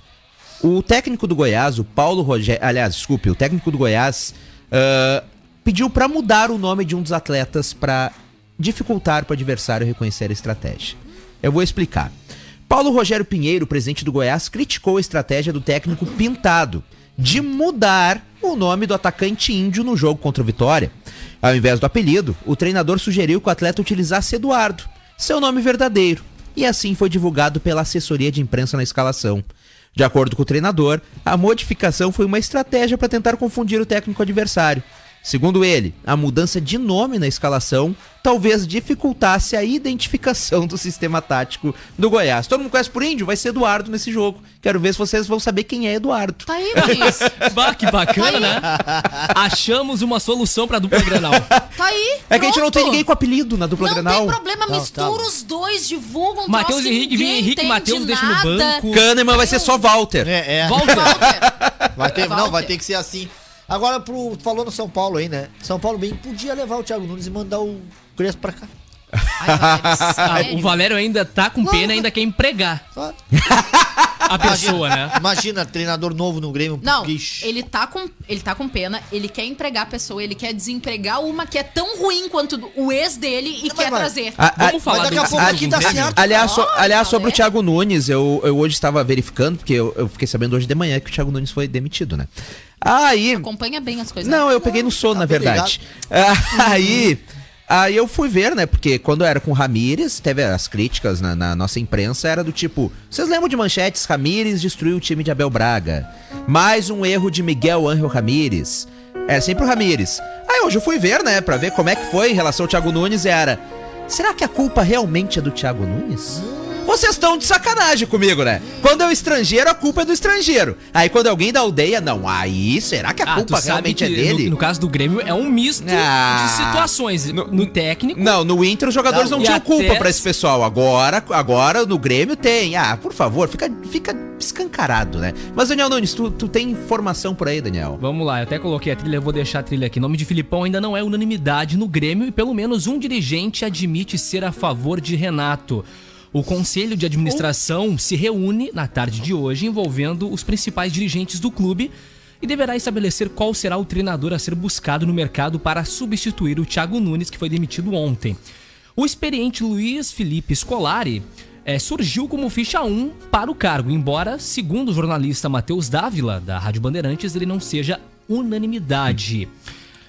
O técnico do Goiás, o Paulo Rogério. Aliás, desculpe, o técnico do Goiás ah, pediu para mudar o nome de um dos atletas para dificultar para o adversário reconhecer a estratégia. Eu vou explicar. Paulo Rogério Pinheiro, presidente do Goiás, criticou a estratégia do técnico Pintado de mudar o nome do atacante índio no jogo contra o Vitória. Ao invés do apelido, o treinador sugeriu que o atleta utilizasse Eduardo, seu nome verdadeiro, e assim foi divulgado pela assessoria de imprensa na escalação. De acordo com o treinador, a modificação foi uma estratégia para tentar confundir o técnico adversário. Segundo ele, a mudança de nome na escalação talvez dificultasse a identificação do sistema tático do Goiás. Todo mundo conhece por índio? Vai ser Eduardo nesse jogo. Quero ver se vocês vão saber quem é Eduardo. Tá aí, Luiz. Bah, que bacana, né? Achamos uma solução pra dupla Granal. Tá aí. É que a gente não tem ninguém com apelido na dupla Não Grenal. tem problema, Não, mistura tá. os dois, divulga um Matheus Henrique, Henrique, Matheus deixa no banco. Kahneman vai ser só Walter. É, é. Walter. Walter. Vai ter, não, Walter. vai ter que ser assim. Agora, pro, falou no São Paulo aí, né? São Paulo bem podia levar o Thiago Nunes e mandar o Crespo pra cá. Ai, vai, Ah, sério? o Valério ainda tá com pena, ainda quer empregar a pessoa, né? Imagina, treinador novo no Grêmio. Não, Ixi. ele tá, com, ele tá com pena, ele quer empregar a pessoa, ele quer desempregar uma que é tão ruim quanto o ex dele e Não, quer mas- trazer. A- a- Vamos falar Mas daqui a pouco aqui Grêmio? certo. Aliás, so- aliás sobre o Valério. Thiago Nunes, eu, eu hoje estava verificando, porque eu, eu fiquei sabendo hoje de manhã que o Thiago Nunes foi demitido, né? Aí. Acompanha bem as coisas. Não, eu peguei no sono, tá na verdade. Aí. Aí eu fui ver, né? Porque quando era com o Ramires, teve as críticas na, na nossa imprensa, era do tipo: vocês lembram de manchetes? Ramires destruiu o time de Abel Braga. Mais um erro de Miguel Ángel Ramires. Era sempre o Ramires. Aí hoje eu fui ver, né? Pra ver como é que foi em relação ao Thiago Nunes. E era: será que a culpa realmente é do Thiago Nunes? Vocês estão de sacanagem comigo, né? Quando é o estrangeiro, a culpa é do estrangeiro. Aí quando é alguém da aldeia, não. Aí, será que a Ah, culpa realmente é dele? No, no caso do Grêmio é um misto Ah. de situações. No, técnico, Não, no Inter os jogadores Não, não, tinham culpa pra esse pessoal. Agora, agora no Grêmio tem. Ah, por favor, fica, fica escancarado, né? Mas, Daniel Nunes, tu, tu tem informação por aí, Daniel? Vamos lá, eu até coloquei a trilha, eu vou deixar a trilha aqui. Nome de Filipão ainda não é unanimidade no Grêmio e pelo menos um dirigente admite ser a favor de Renato. O Conselho de Administração se reúne na tarde de hoje envolvendo os principais dirigentes do clube e deverá estabelecer qual será o treinador a ser buscado no mercado para substituir o Thiago Nunes, que foi demitido ontem. O experiente Luiz Felipe Scolari eh, surgiu como ficha 1 para o cargo, embora, segundo o jornalista Matheus Dávila, da Rádio Bandeirantes, ele não seja unanimidade.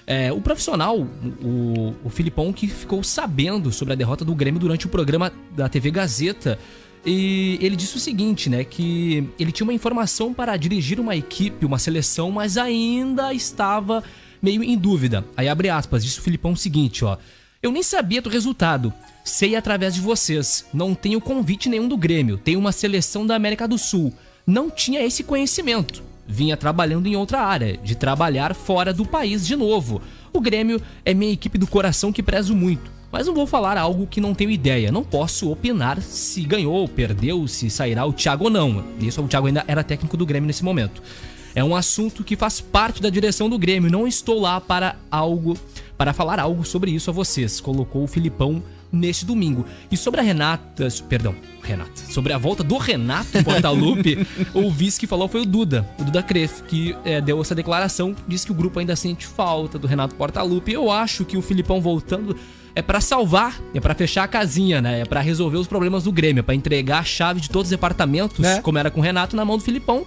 É, o profissional, o, o Filipão, que ficou sabendo sobre a derrota do Grêmio durante o programa da TV Gazeta, e ele disse o seguinte, né, que ele tinha uma informação para dirigir uma equipe, uma seleção, mas ainda estava meio em dúvida. Aí abre aspas, disse o Filipão o seguinte, ó: "Eu nem sabia do resultado. Sei através de vocês. Não tenho convite nenhum do Grêmio. Tenho uma seleção da América do Sul. Não tinha esse conhecimento. Vinha trabalhando em outra área, de trabalhar fora do país de novo. O Grêmio é minha equipe do coração que prezo muito. Mas não vou falar algo que não tenho ideia. Não posso opinar se ganhou, perdeu, se sairá o Thiago ou não. Isso o Thiago ainda era técnico do Grêmio nesse momento. É um assunto que faz parte da direção do Grêmio. Não estou lá para algo, para falar algo sobre isso a vocês. Colocou o Filipão neste domingo. E sobre a Renata, perdão, Renata, sobre a volta do Renato Portaluppi, o vice que falou foi o Duda, o Duda Cref, que é, deu essa declaração, disse que o grupo ainda sente falta do Renato Portaluppi. Eu acho que o Filipão voltando é pra salvar, é pra fechar a casinha, né? É pra resolver os problemas do Grêmio, é pra entregar a chave de todos os departamentos, É. como era com o Renato, na mão do Filipão,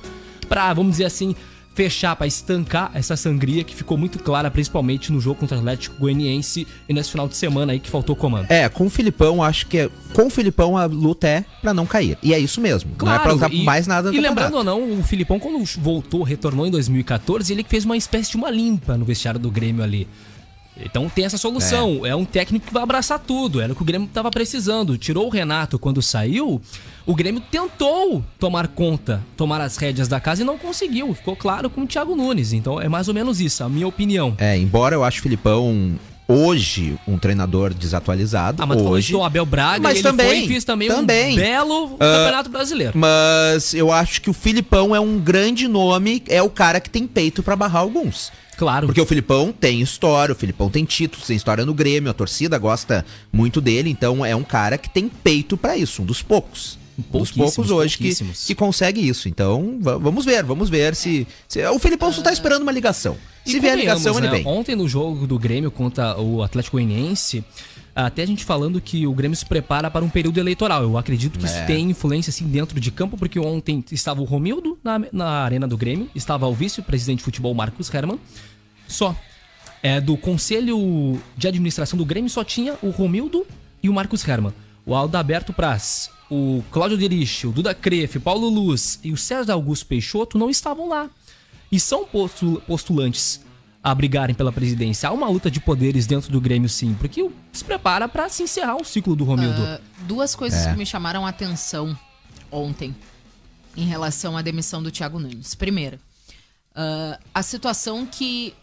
pra, vamos dizer assim, fechar, pra estancar essa sangria que ficou muito clara, principalmente no jogo contra o Atlético Goianiense e nesse final de semana aí que faltou comando. É, com o Filipão, acho que é, com o Filipão a luta é pra não cair. E é isso mesmo. não é pra lutar e- mais nada E lembrando ou não, o Filipão, quando voltou, retornou em 2014, ele fez uma espécie de uma limpa no vestiário do Grêmio ali. Então tem essa solução. É. um técnico que vai abraçar tudo. Era o que o Grêmio tava precisando. Tirou o Renato quando saiu. O Grêmio tentou tomar conta, tomar as rédeas da casa e não conseguiu. Ficou claro com o Thiago Nunes. Então é mais ou menos isso, a minha opinião. É, embora eu acho o Filipão hoje um treinador desatualizado. Ah, mas tu falou hoje. do Abel Braga Mas ele também, foi fez também, também. um belo campeonato brasileiro. Mas eu acho que o Filipão é um grande nome, é o cara que tem peito pra barrar alguns. Claro. Porque o Filipão tem história, o Filipão tem títulos, tem história no Grêmio, a torcida gosta muito dele, então é um cara que tem peito pra isso, um dos poucos. Dos Pouquíssimos, poucos hoje que, que consegue isso. Então, va- vamos ver, vamos ver se. se- o Filipão só tá esperando uma ligação. E Se vier a ligação, ele convenhamos, vem. né? Ontem no jogo do Grêmio contra o Atlético Goianiense, até a gente falando que o Grêmio se prepara para um período eleitoral. Eu acredito que É. isso tem influência assim dentro de campo, porque ontem estava o Romildo na, na arena do Grêmio, estava o vice-presidente de futebol Marcos Herman. Só. É, do conselho de administração do Grêmio só tinha o Romildo e o Marcos Herman. O Aldaberto Praz, o Cláudio Derich, o Duda Crefe, Paulo Luz e o César Augusto Peixoto não estavam lá. E são postu- postulantes a brigarem pela presidência. Há uma luta de poderes dentro do Grêmio, sim, porque se prepara para se encerrar o ciclo do Romildo. Ah, duas coisas que me chamaram a atenção ontem em relação à demissão do Thiago Nunes. Primeiro, ah, a situação que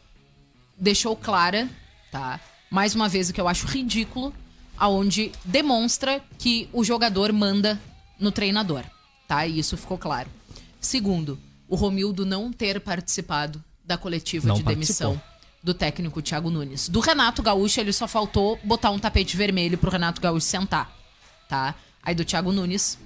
deixou clara, tá? Mais uma vez o que eu acho ridículo, aonde demonstra que o jogador manda no treinador, tá? E isso ficou claro. Segundo, o Romildo não ter participado da coletiva Não de participou. demissão do técnico Thiago Nunes. Do Renato Gaúcho, ele só faltou botar um tapete vermelho pro Renato Gaúcho sentar, tá? Aí do Thiago Nunes,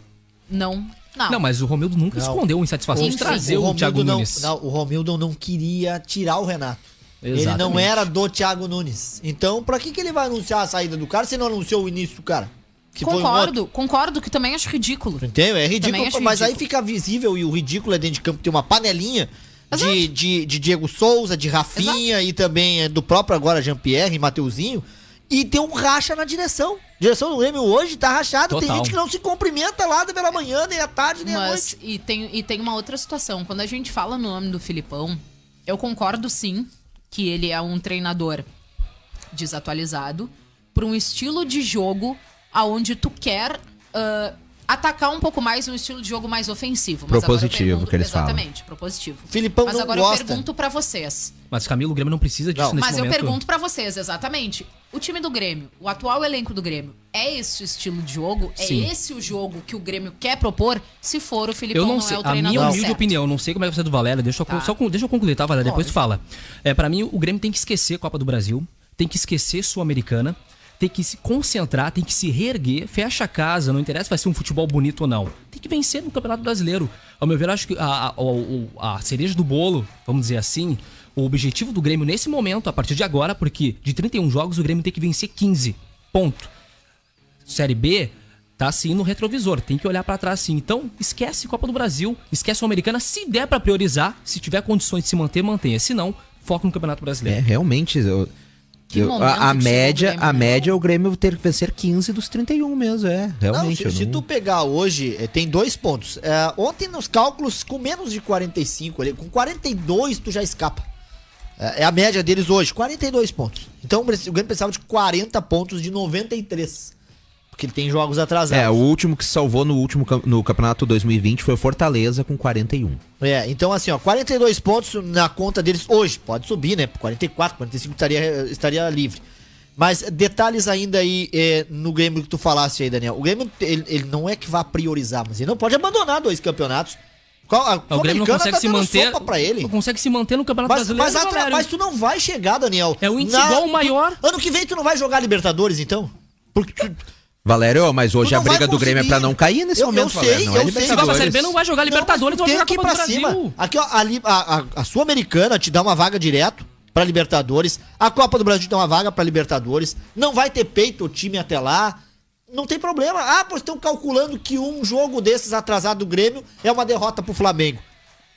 não. Não, Não, mas o Romildo nunca Não. escondeu a insatisfação de trazer o, Romildo Thiago não, Nunes. não, o Romildo não queria tirar o Renato. Ele não Exatamente. era do Thiago Nunes. Então, pra que, que ele vai anunciar a saída do cara se não anunciou o início do cara? Que foi um concordo, concordo que também acho ridículo. Entendeu? É ridículo, mas aí ridículo. fica visível e o ridículo é dentro de campo ter uma panelinha de, de, de Diego Souza, de Rafinha e também é, do próprio agora Jean-Pierre e Mateuzinho. E tem um racha na direção. A direção do Grêmio hoje tá rachada. Tem gente que não se cumprimenta lá pela manhã, nem à tarde, nem à Mas, noite. e tem, e tem uma outra situação. Quando a gente fala no nome do Filipão, eu concordo sim que ele é um treinador desatualizado para um estilo de jogo aonde tu quer ah, atacar um pouco mais um estilo de jogo mais ofensivo. Mas eu Propositivo, pergunto- que eles falam. Exatamente, propositivo. Filipão Mas não agora gosta. eu pergunto para vocês. Mas Camilo, o Grêmio não precisa disso Não. nesse Mas eu momento. pergunto pra vocês, exatamente. O time do Grêmio, o atual elenco do Grêmio, é esse o estilo de jogo? Sim. É esse o jogo que o Grêmio quer propor? Se for, o Filipão Eu não não, sei, é o a treinador minha humilde certo. opinião, não sei como é que vai ser do Valério, deixa eu, Tá. só, con- deixa eu concluir, tá, Valério? Depois tu fala. É, para mim, o Grêmio tem que esquecer Copa do Brasil, tem que esquecer Sul-Americana, tem que se concentrar, tem que se reerguer, fecha a casa, não interessa se vai ser um futebol bonito ou não. Tem que vencer no Campeonato Brasileiro. Ao meu ver, acho que a, a, a cereja do bolo, vamos dizer assim, o objetivo do Grêmio nesse momento, a partir de agora, porque de 31 jogos o Grêmio tem que vencer 15. Ponto. Série B tá assim no retrovisor, tem que olhar pra trás sim. Então, esquece Copa do Brasil, esquece a Americana, se der pra priorizar, se tiver condições de se manter, mantenha. Se não, foca no Campeonato É, Brasileiro. realmente. eu- Que eu- a, a o média, Grêmio, a né? média é o Grêmio ter que vencer 15 dos 31 mesmo, é. Não, Realmente. se, eu se não- tu pegar hoje, eh, tem dois pontos. Eh, ontem nos cálculos, com menos de 45, ali, com 42 tu já escapa. Eh, É a média deles hoje, 42 pontos. Então o Grêmio precisava de 40 pontos de 93. Porque ele tem jogos atrasados. É, o último que se salvou no último no campeonato 2020 foi o Fortaleza com 41. É, então assim, ó, 42 pontos na conta deles hoje. Pode subir, né? 44, 45 estaria, estaria livre. Mas detalhes ainda aí eh, no Grêmio que tu falaste aí, Daniel. O Grêmio, ele, ele não é que vá priorizar, mas ele não pode abandonar dois campeonatos. Qual, a O Grêmio não consegue tá se manter. sopa Pra ele. Não consegue se manter no Campeonato Mas, Brasileiro. mas, atra- mas tu não vai chegar, Daniel. É o índice igual o maior. Ano que vem tu não vai jogar Libertadores, então? Porque tu, Valério, mas hoje a briga do Grêmio é pra não cair nesse Eu- eu momento, sei, Valério. Não é eu sei. Se vai pra. Série B, não vai jogar Libertadores, Não, vai jogar Copa do pra Brasil. cima. Aqui, ó, a, a- a Sul-Americana te dá uma vaga direto pra Libertadores. A Copa do Brasil te dá uma vaga pra Libertadores. Não vai ter peito o time até lá. Não tem problema. Ah, pois estão calculando que um jogo desses atrasado do Grêmio é uma derrota pro Flamengo.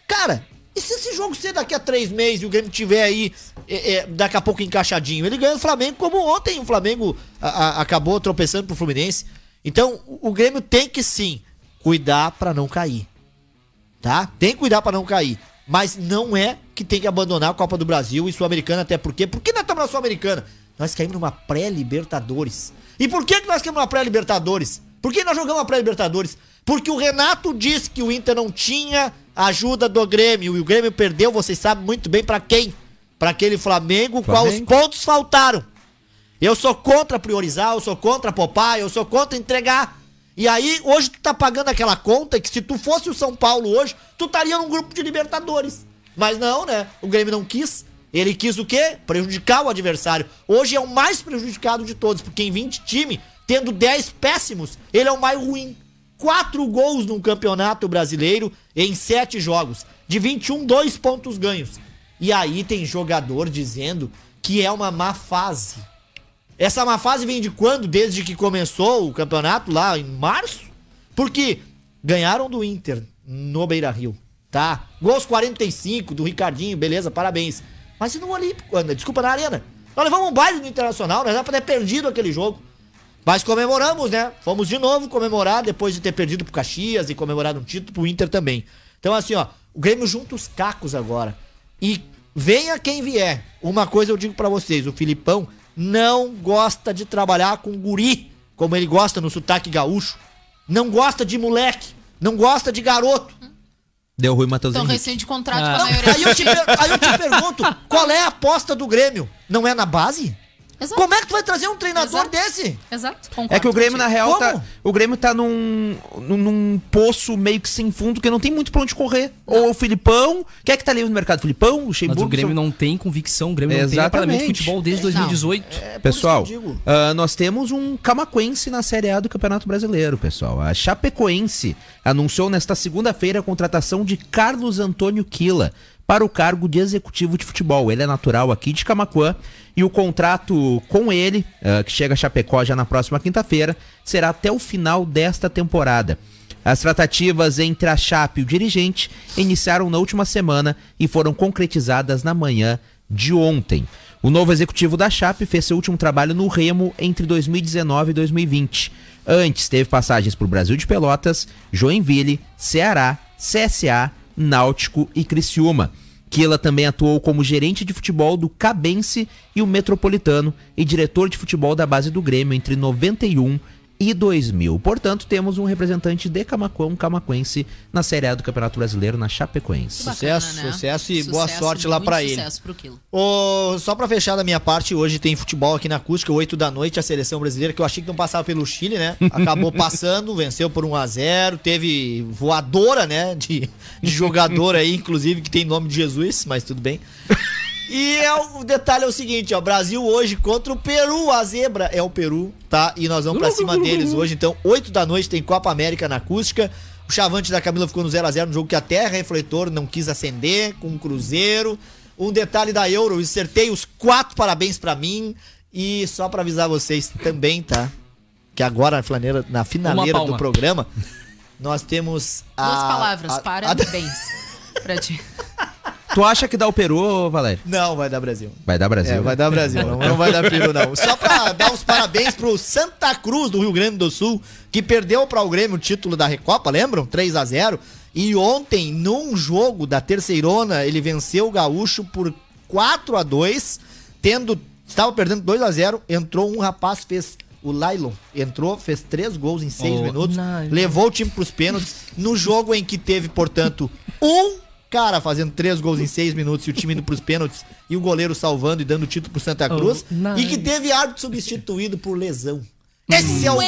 Cara, e se esse jogo ser daqui a três meses e o Grêmio tiver aí é, é, daqui a pouco encaixadinho? Ele ganha o Flamengo como ontem o Flamengo a- a- acabou tropeçando pro Fluminense. Então, o, Grêmio tem que sim cuidar pra não cair tá? Tem que cuidar pra não cair. Mas não é que tem que abandonar a Copa do Brasil e Sul-Americana, até porque. Por que nós estamos na Sul-Americana? Nós caímos numa pré-Libertadores. E por que, que nós caímos numa pré-Libertadores? Por que nós jogamos uma pré-Libertadores? Porque o Renato disse que o Inter não tinha ajuda do Grêmio. E o Grêmio perdeu, vocês sabem muito bem pra quem? Pra aquele Flamengo, qual os Flamengo. pontos faltaram. Eu sou contra priorizar, eu sou contra poupar, eu sou contra entregar. E aí, hoje tu tá pagando aquela conta que se tu fosse o São Paulo hoje, tu estaria num grupo de Libertadores. Mas não, né? O Grêmio não quis. Ele quis o quê? Prejudicar o adversário. Hoje é o mais prejudicado de todos, porque em 20 time, tendo 10 péssimos, ele é o mais ruim. Quatro gols no campeonato brasileiro em sete jogos. De 21, dois pontos ganhos. E aí tem jogador dizendo que é uma má fase. Essa má fase vem de quando? Desde que começou o campeonato lá em março? Porque ganharam do Inter no Beira Rio, tá? Gols 45 do Ricardinho, beleza, parabéns. Mas e no Olímpico, Ana, desculpa, na Arena. Nós levamos um baile no Internacional, nós era pra ter perdido aquele jogo. Mas comemoramos, né? Fomos de novo comemorar depois de ter perdido pro Caxias e comemorado um título pro Inter também. Então, assim, ó, o Grêmio junta os cacos agora. E venha quem vier. Uma coisa eu digo pra vocês: o Filipão não gosta de trabalhar com guri, como ele gosta no sotaque gaúcho. Não gosta de moleque. Não gosta de garoto. Deu ruim, Matheus Então Henrique. rescinde contrato Ah. com a maioria. Aí eu, te, aí eu te pergunto: qual é a aposta do Grêmio? Não é na base? Exato. Como é que tu vai trazer um treinador Exato. desse? Exato. concordo É que o Grêmio, na real, Como? tá, o Grêmio tá num, num, num poço meio que sem fundo, que não tem muito pra onde correr. Ou o Filipão, quem é que tá livre no mercado? Filipão, o Mas Luxemburgo? o Grêmio seu- não tem convicção, o Grêmio não tem Exatamente. apartamento de futebol desde 2018. É isso Pessoal, ah, nós temos um camaquense na Série A do Campeonato Brasileiro, pessoal. A Chapecoense anunciou nesta segunda-feira a contratação de Carlos Antônio Quila para o cargo de executivo de futebol. Ele é natural aqui de Camaquã e o contrato com ele, ah, que chega a Chapecó já na próxima quinta-feira, será até o final desta temporada. As tratativas entre a Chape e o dirigente iniciaram na última semana e foram concretizadas na manhã de ontem. O novo executivo da Chape fez seu último trabalho no Remo entre 2019 e 2020. Antes teve passagens por Brasil de Pelotas, Joinville, Ceará, CSA, Náutico e Criciúma. Kila também atuou como gerente de futebol do Cabense e o Metropolitano e diretor de futebol da base do Grêmio entre 91 e 2000. Portanto, temos um representante de Camacuã, um camaquense, na Série A do Campeonato Brasileiro, na Chapecoense. Bacana, Sucesso, sucesso e boa sorte lá pra ele. Sucesso pro Quilo. Ô, só pra fechar da minha parte, hoje tem futebol aqui na Acústica, 8 da noite, a seleção brasileira, que eu achei que não passava pelo Chile, né? Acabou passando, venceu por 1 a 0 teve voadora, né? De, de jogador aí, inclusive, que tem nome de Jesus, mas tudo bem. E é o, o detalhe é o seguinte, ó, Brasil hoje contra o Peru, a zebra é o Peru, tá? E nós vamos pra cima deles hoje, então 8 da noite tem Copa América na Acústica. O Chavante da Camila ficou no 0 a 0 no jogo que a Terra Refletor não quis acender com o Cruzeiro. Um detalhe da Euro, eu acertei os quatro parabéns pra mim e só pra avisar vocês também, tá? Que agora na, flaneira, na finaleira do programa nós temos a Duas palavras, a- a- parabéns. pra ti. Tu acha que dá o Peru, Valério? Não, vai dar Brasil. Vai dar Brasil. É, vai dar Brasil, não, não vai dar Peru, não. Só pra dar os parabéns pro Santa Cruz do Rio Grande do Sul, que perdeu para o Grêmio o título da Recopa, lembram? 3 a 0 E ontem, num jogo da terceirona, ele venceu o Gaúcho por 4 a 2 tendo. Estava perdendo 2 a 0 entrou um rapaz, fez. O Lailon entrou, fez três gols em seis Oh, minutos, Lailon. levou o time pros pênaltis. No jogo em que teve, portanto, um cara fazendo três gols em seis minutos e o time indo pros pênaltis e o goleiro salvando e dando título pro Santa Cruz. Oh, e que teve árbitro substituído por lesão. Esse é o ui.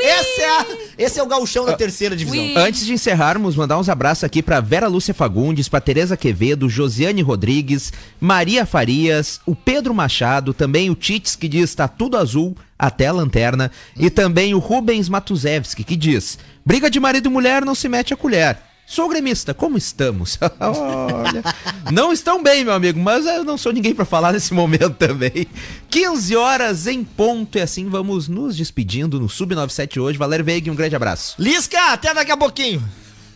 Esse é, a- esse é o gauchão da terceira divisão. Antes de encerrarmos, mandar uns abraços aqui pra Vera Lúcia Fagundes, pra Tereza Quevedo, Josiane Rodrigues, Maria Farias, o Pedro Machado, também o Tits que diz tá tudo azul até a lanterna, e também o Rubens Matuzewski que diz: briga de marido e mulher não se mete a colher. Sou gremista, como estamos? Olha, não estão bem, meu amigo, mas eu não sou ninguém pra falar nesse momento também. 15 horas em ponto, e assim vamos nos despedindo no Sub97 hoje. Valério Veiga, um grande abraço. Lisca, até daqui a pouquinho.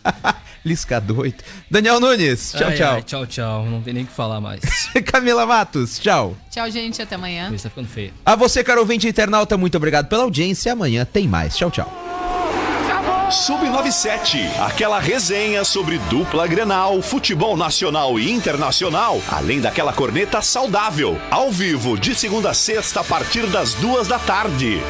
Lisca doido. Daniel Nunes, tchau, Ai, tchau. ai, tchau, tchau. Não tem nem o que falar mais. Camila Matos, tchau. Tchau, gente. Até amanhã. Isso tá ficando feio. A você, caro ouvinte internauta, muito obrigado pela audiência. Amanhã tem mais. Tchau, tchau. Sub97, aquela resenha sobre dupla Grenal, futebol nacional e internacional, além daquela corneta saudável, ao vivo de segunda a sexta a partir das duas da tarde.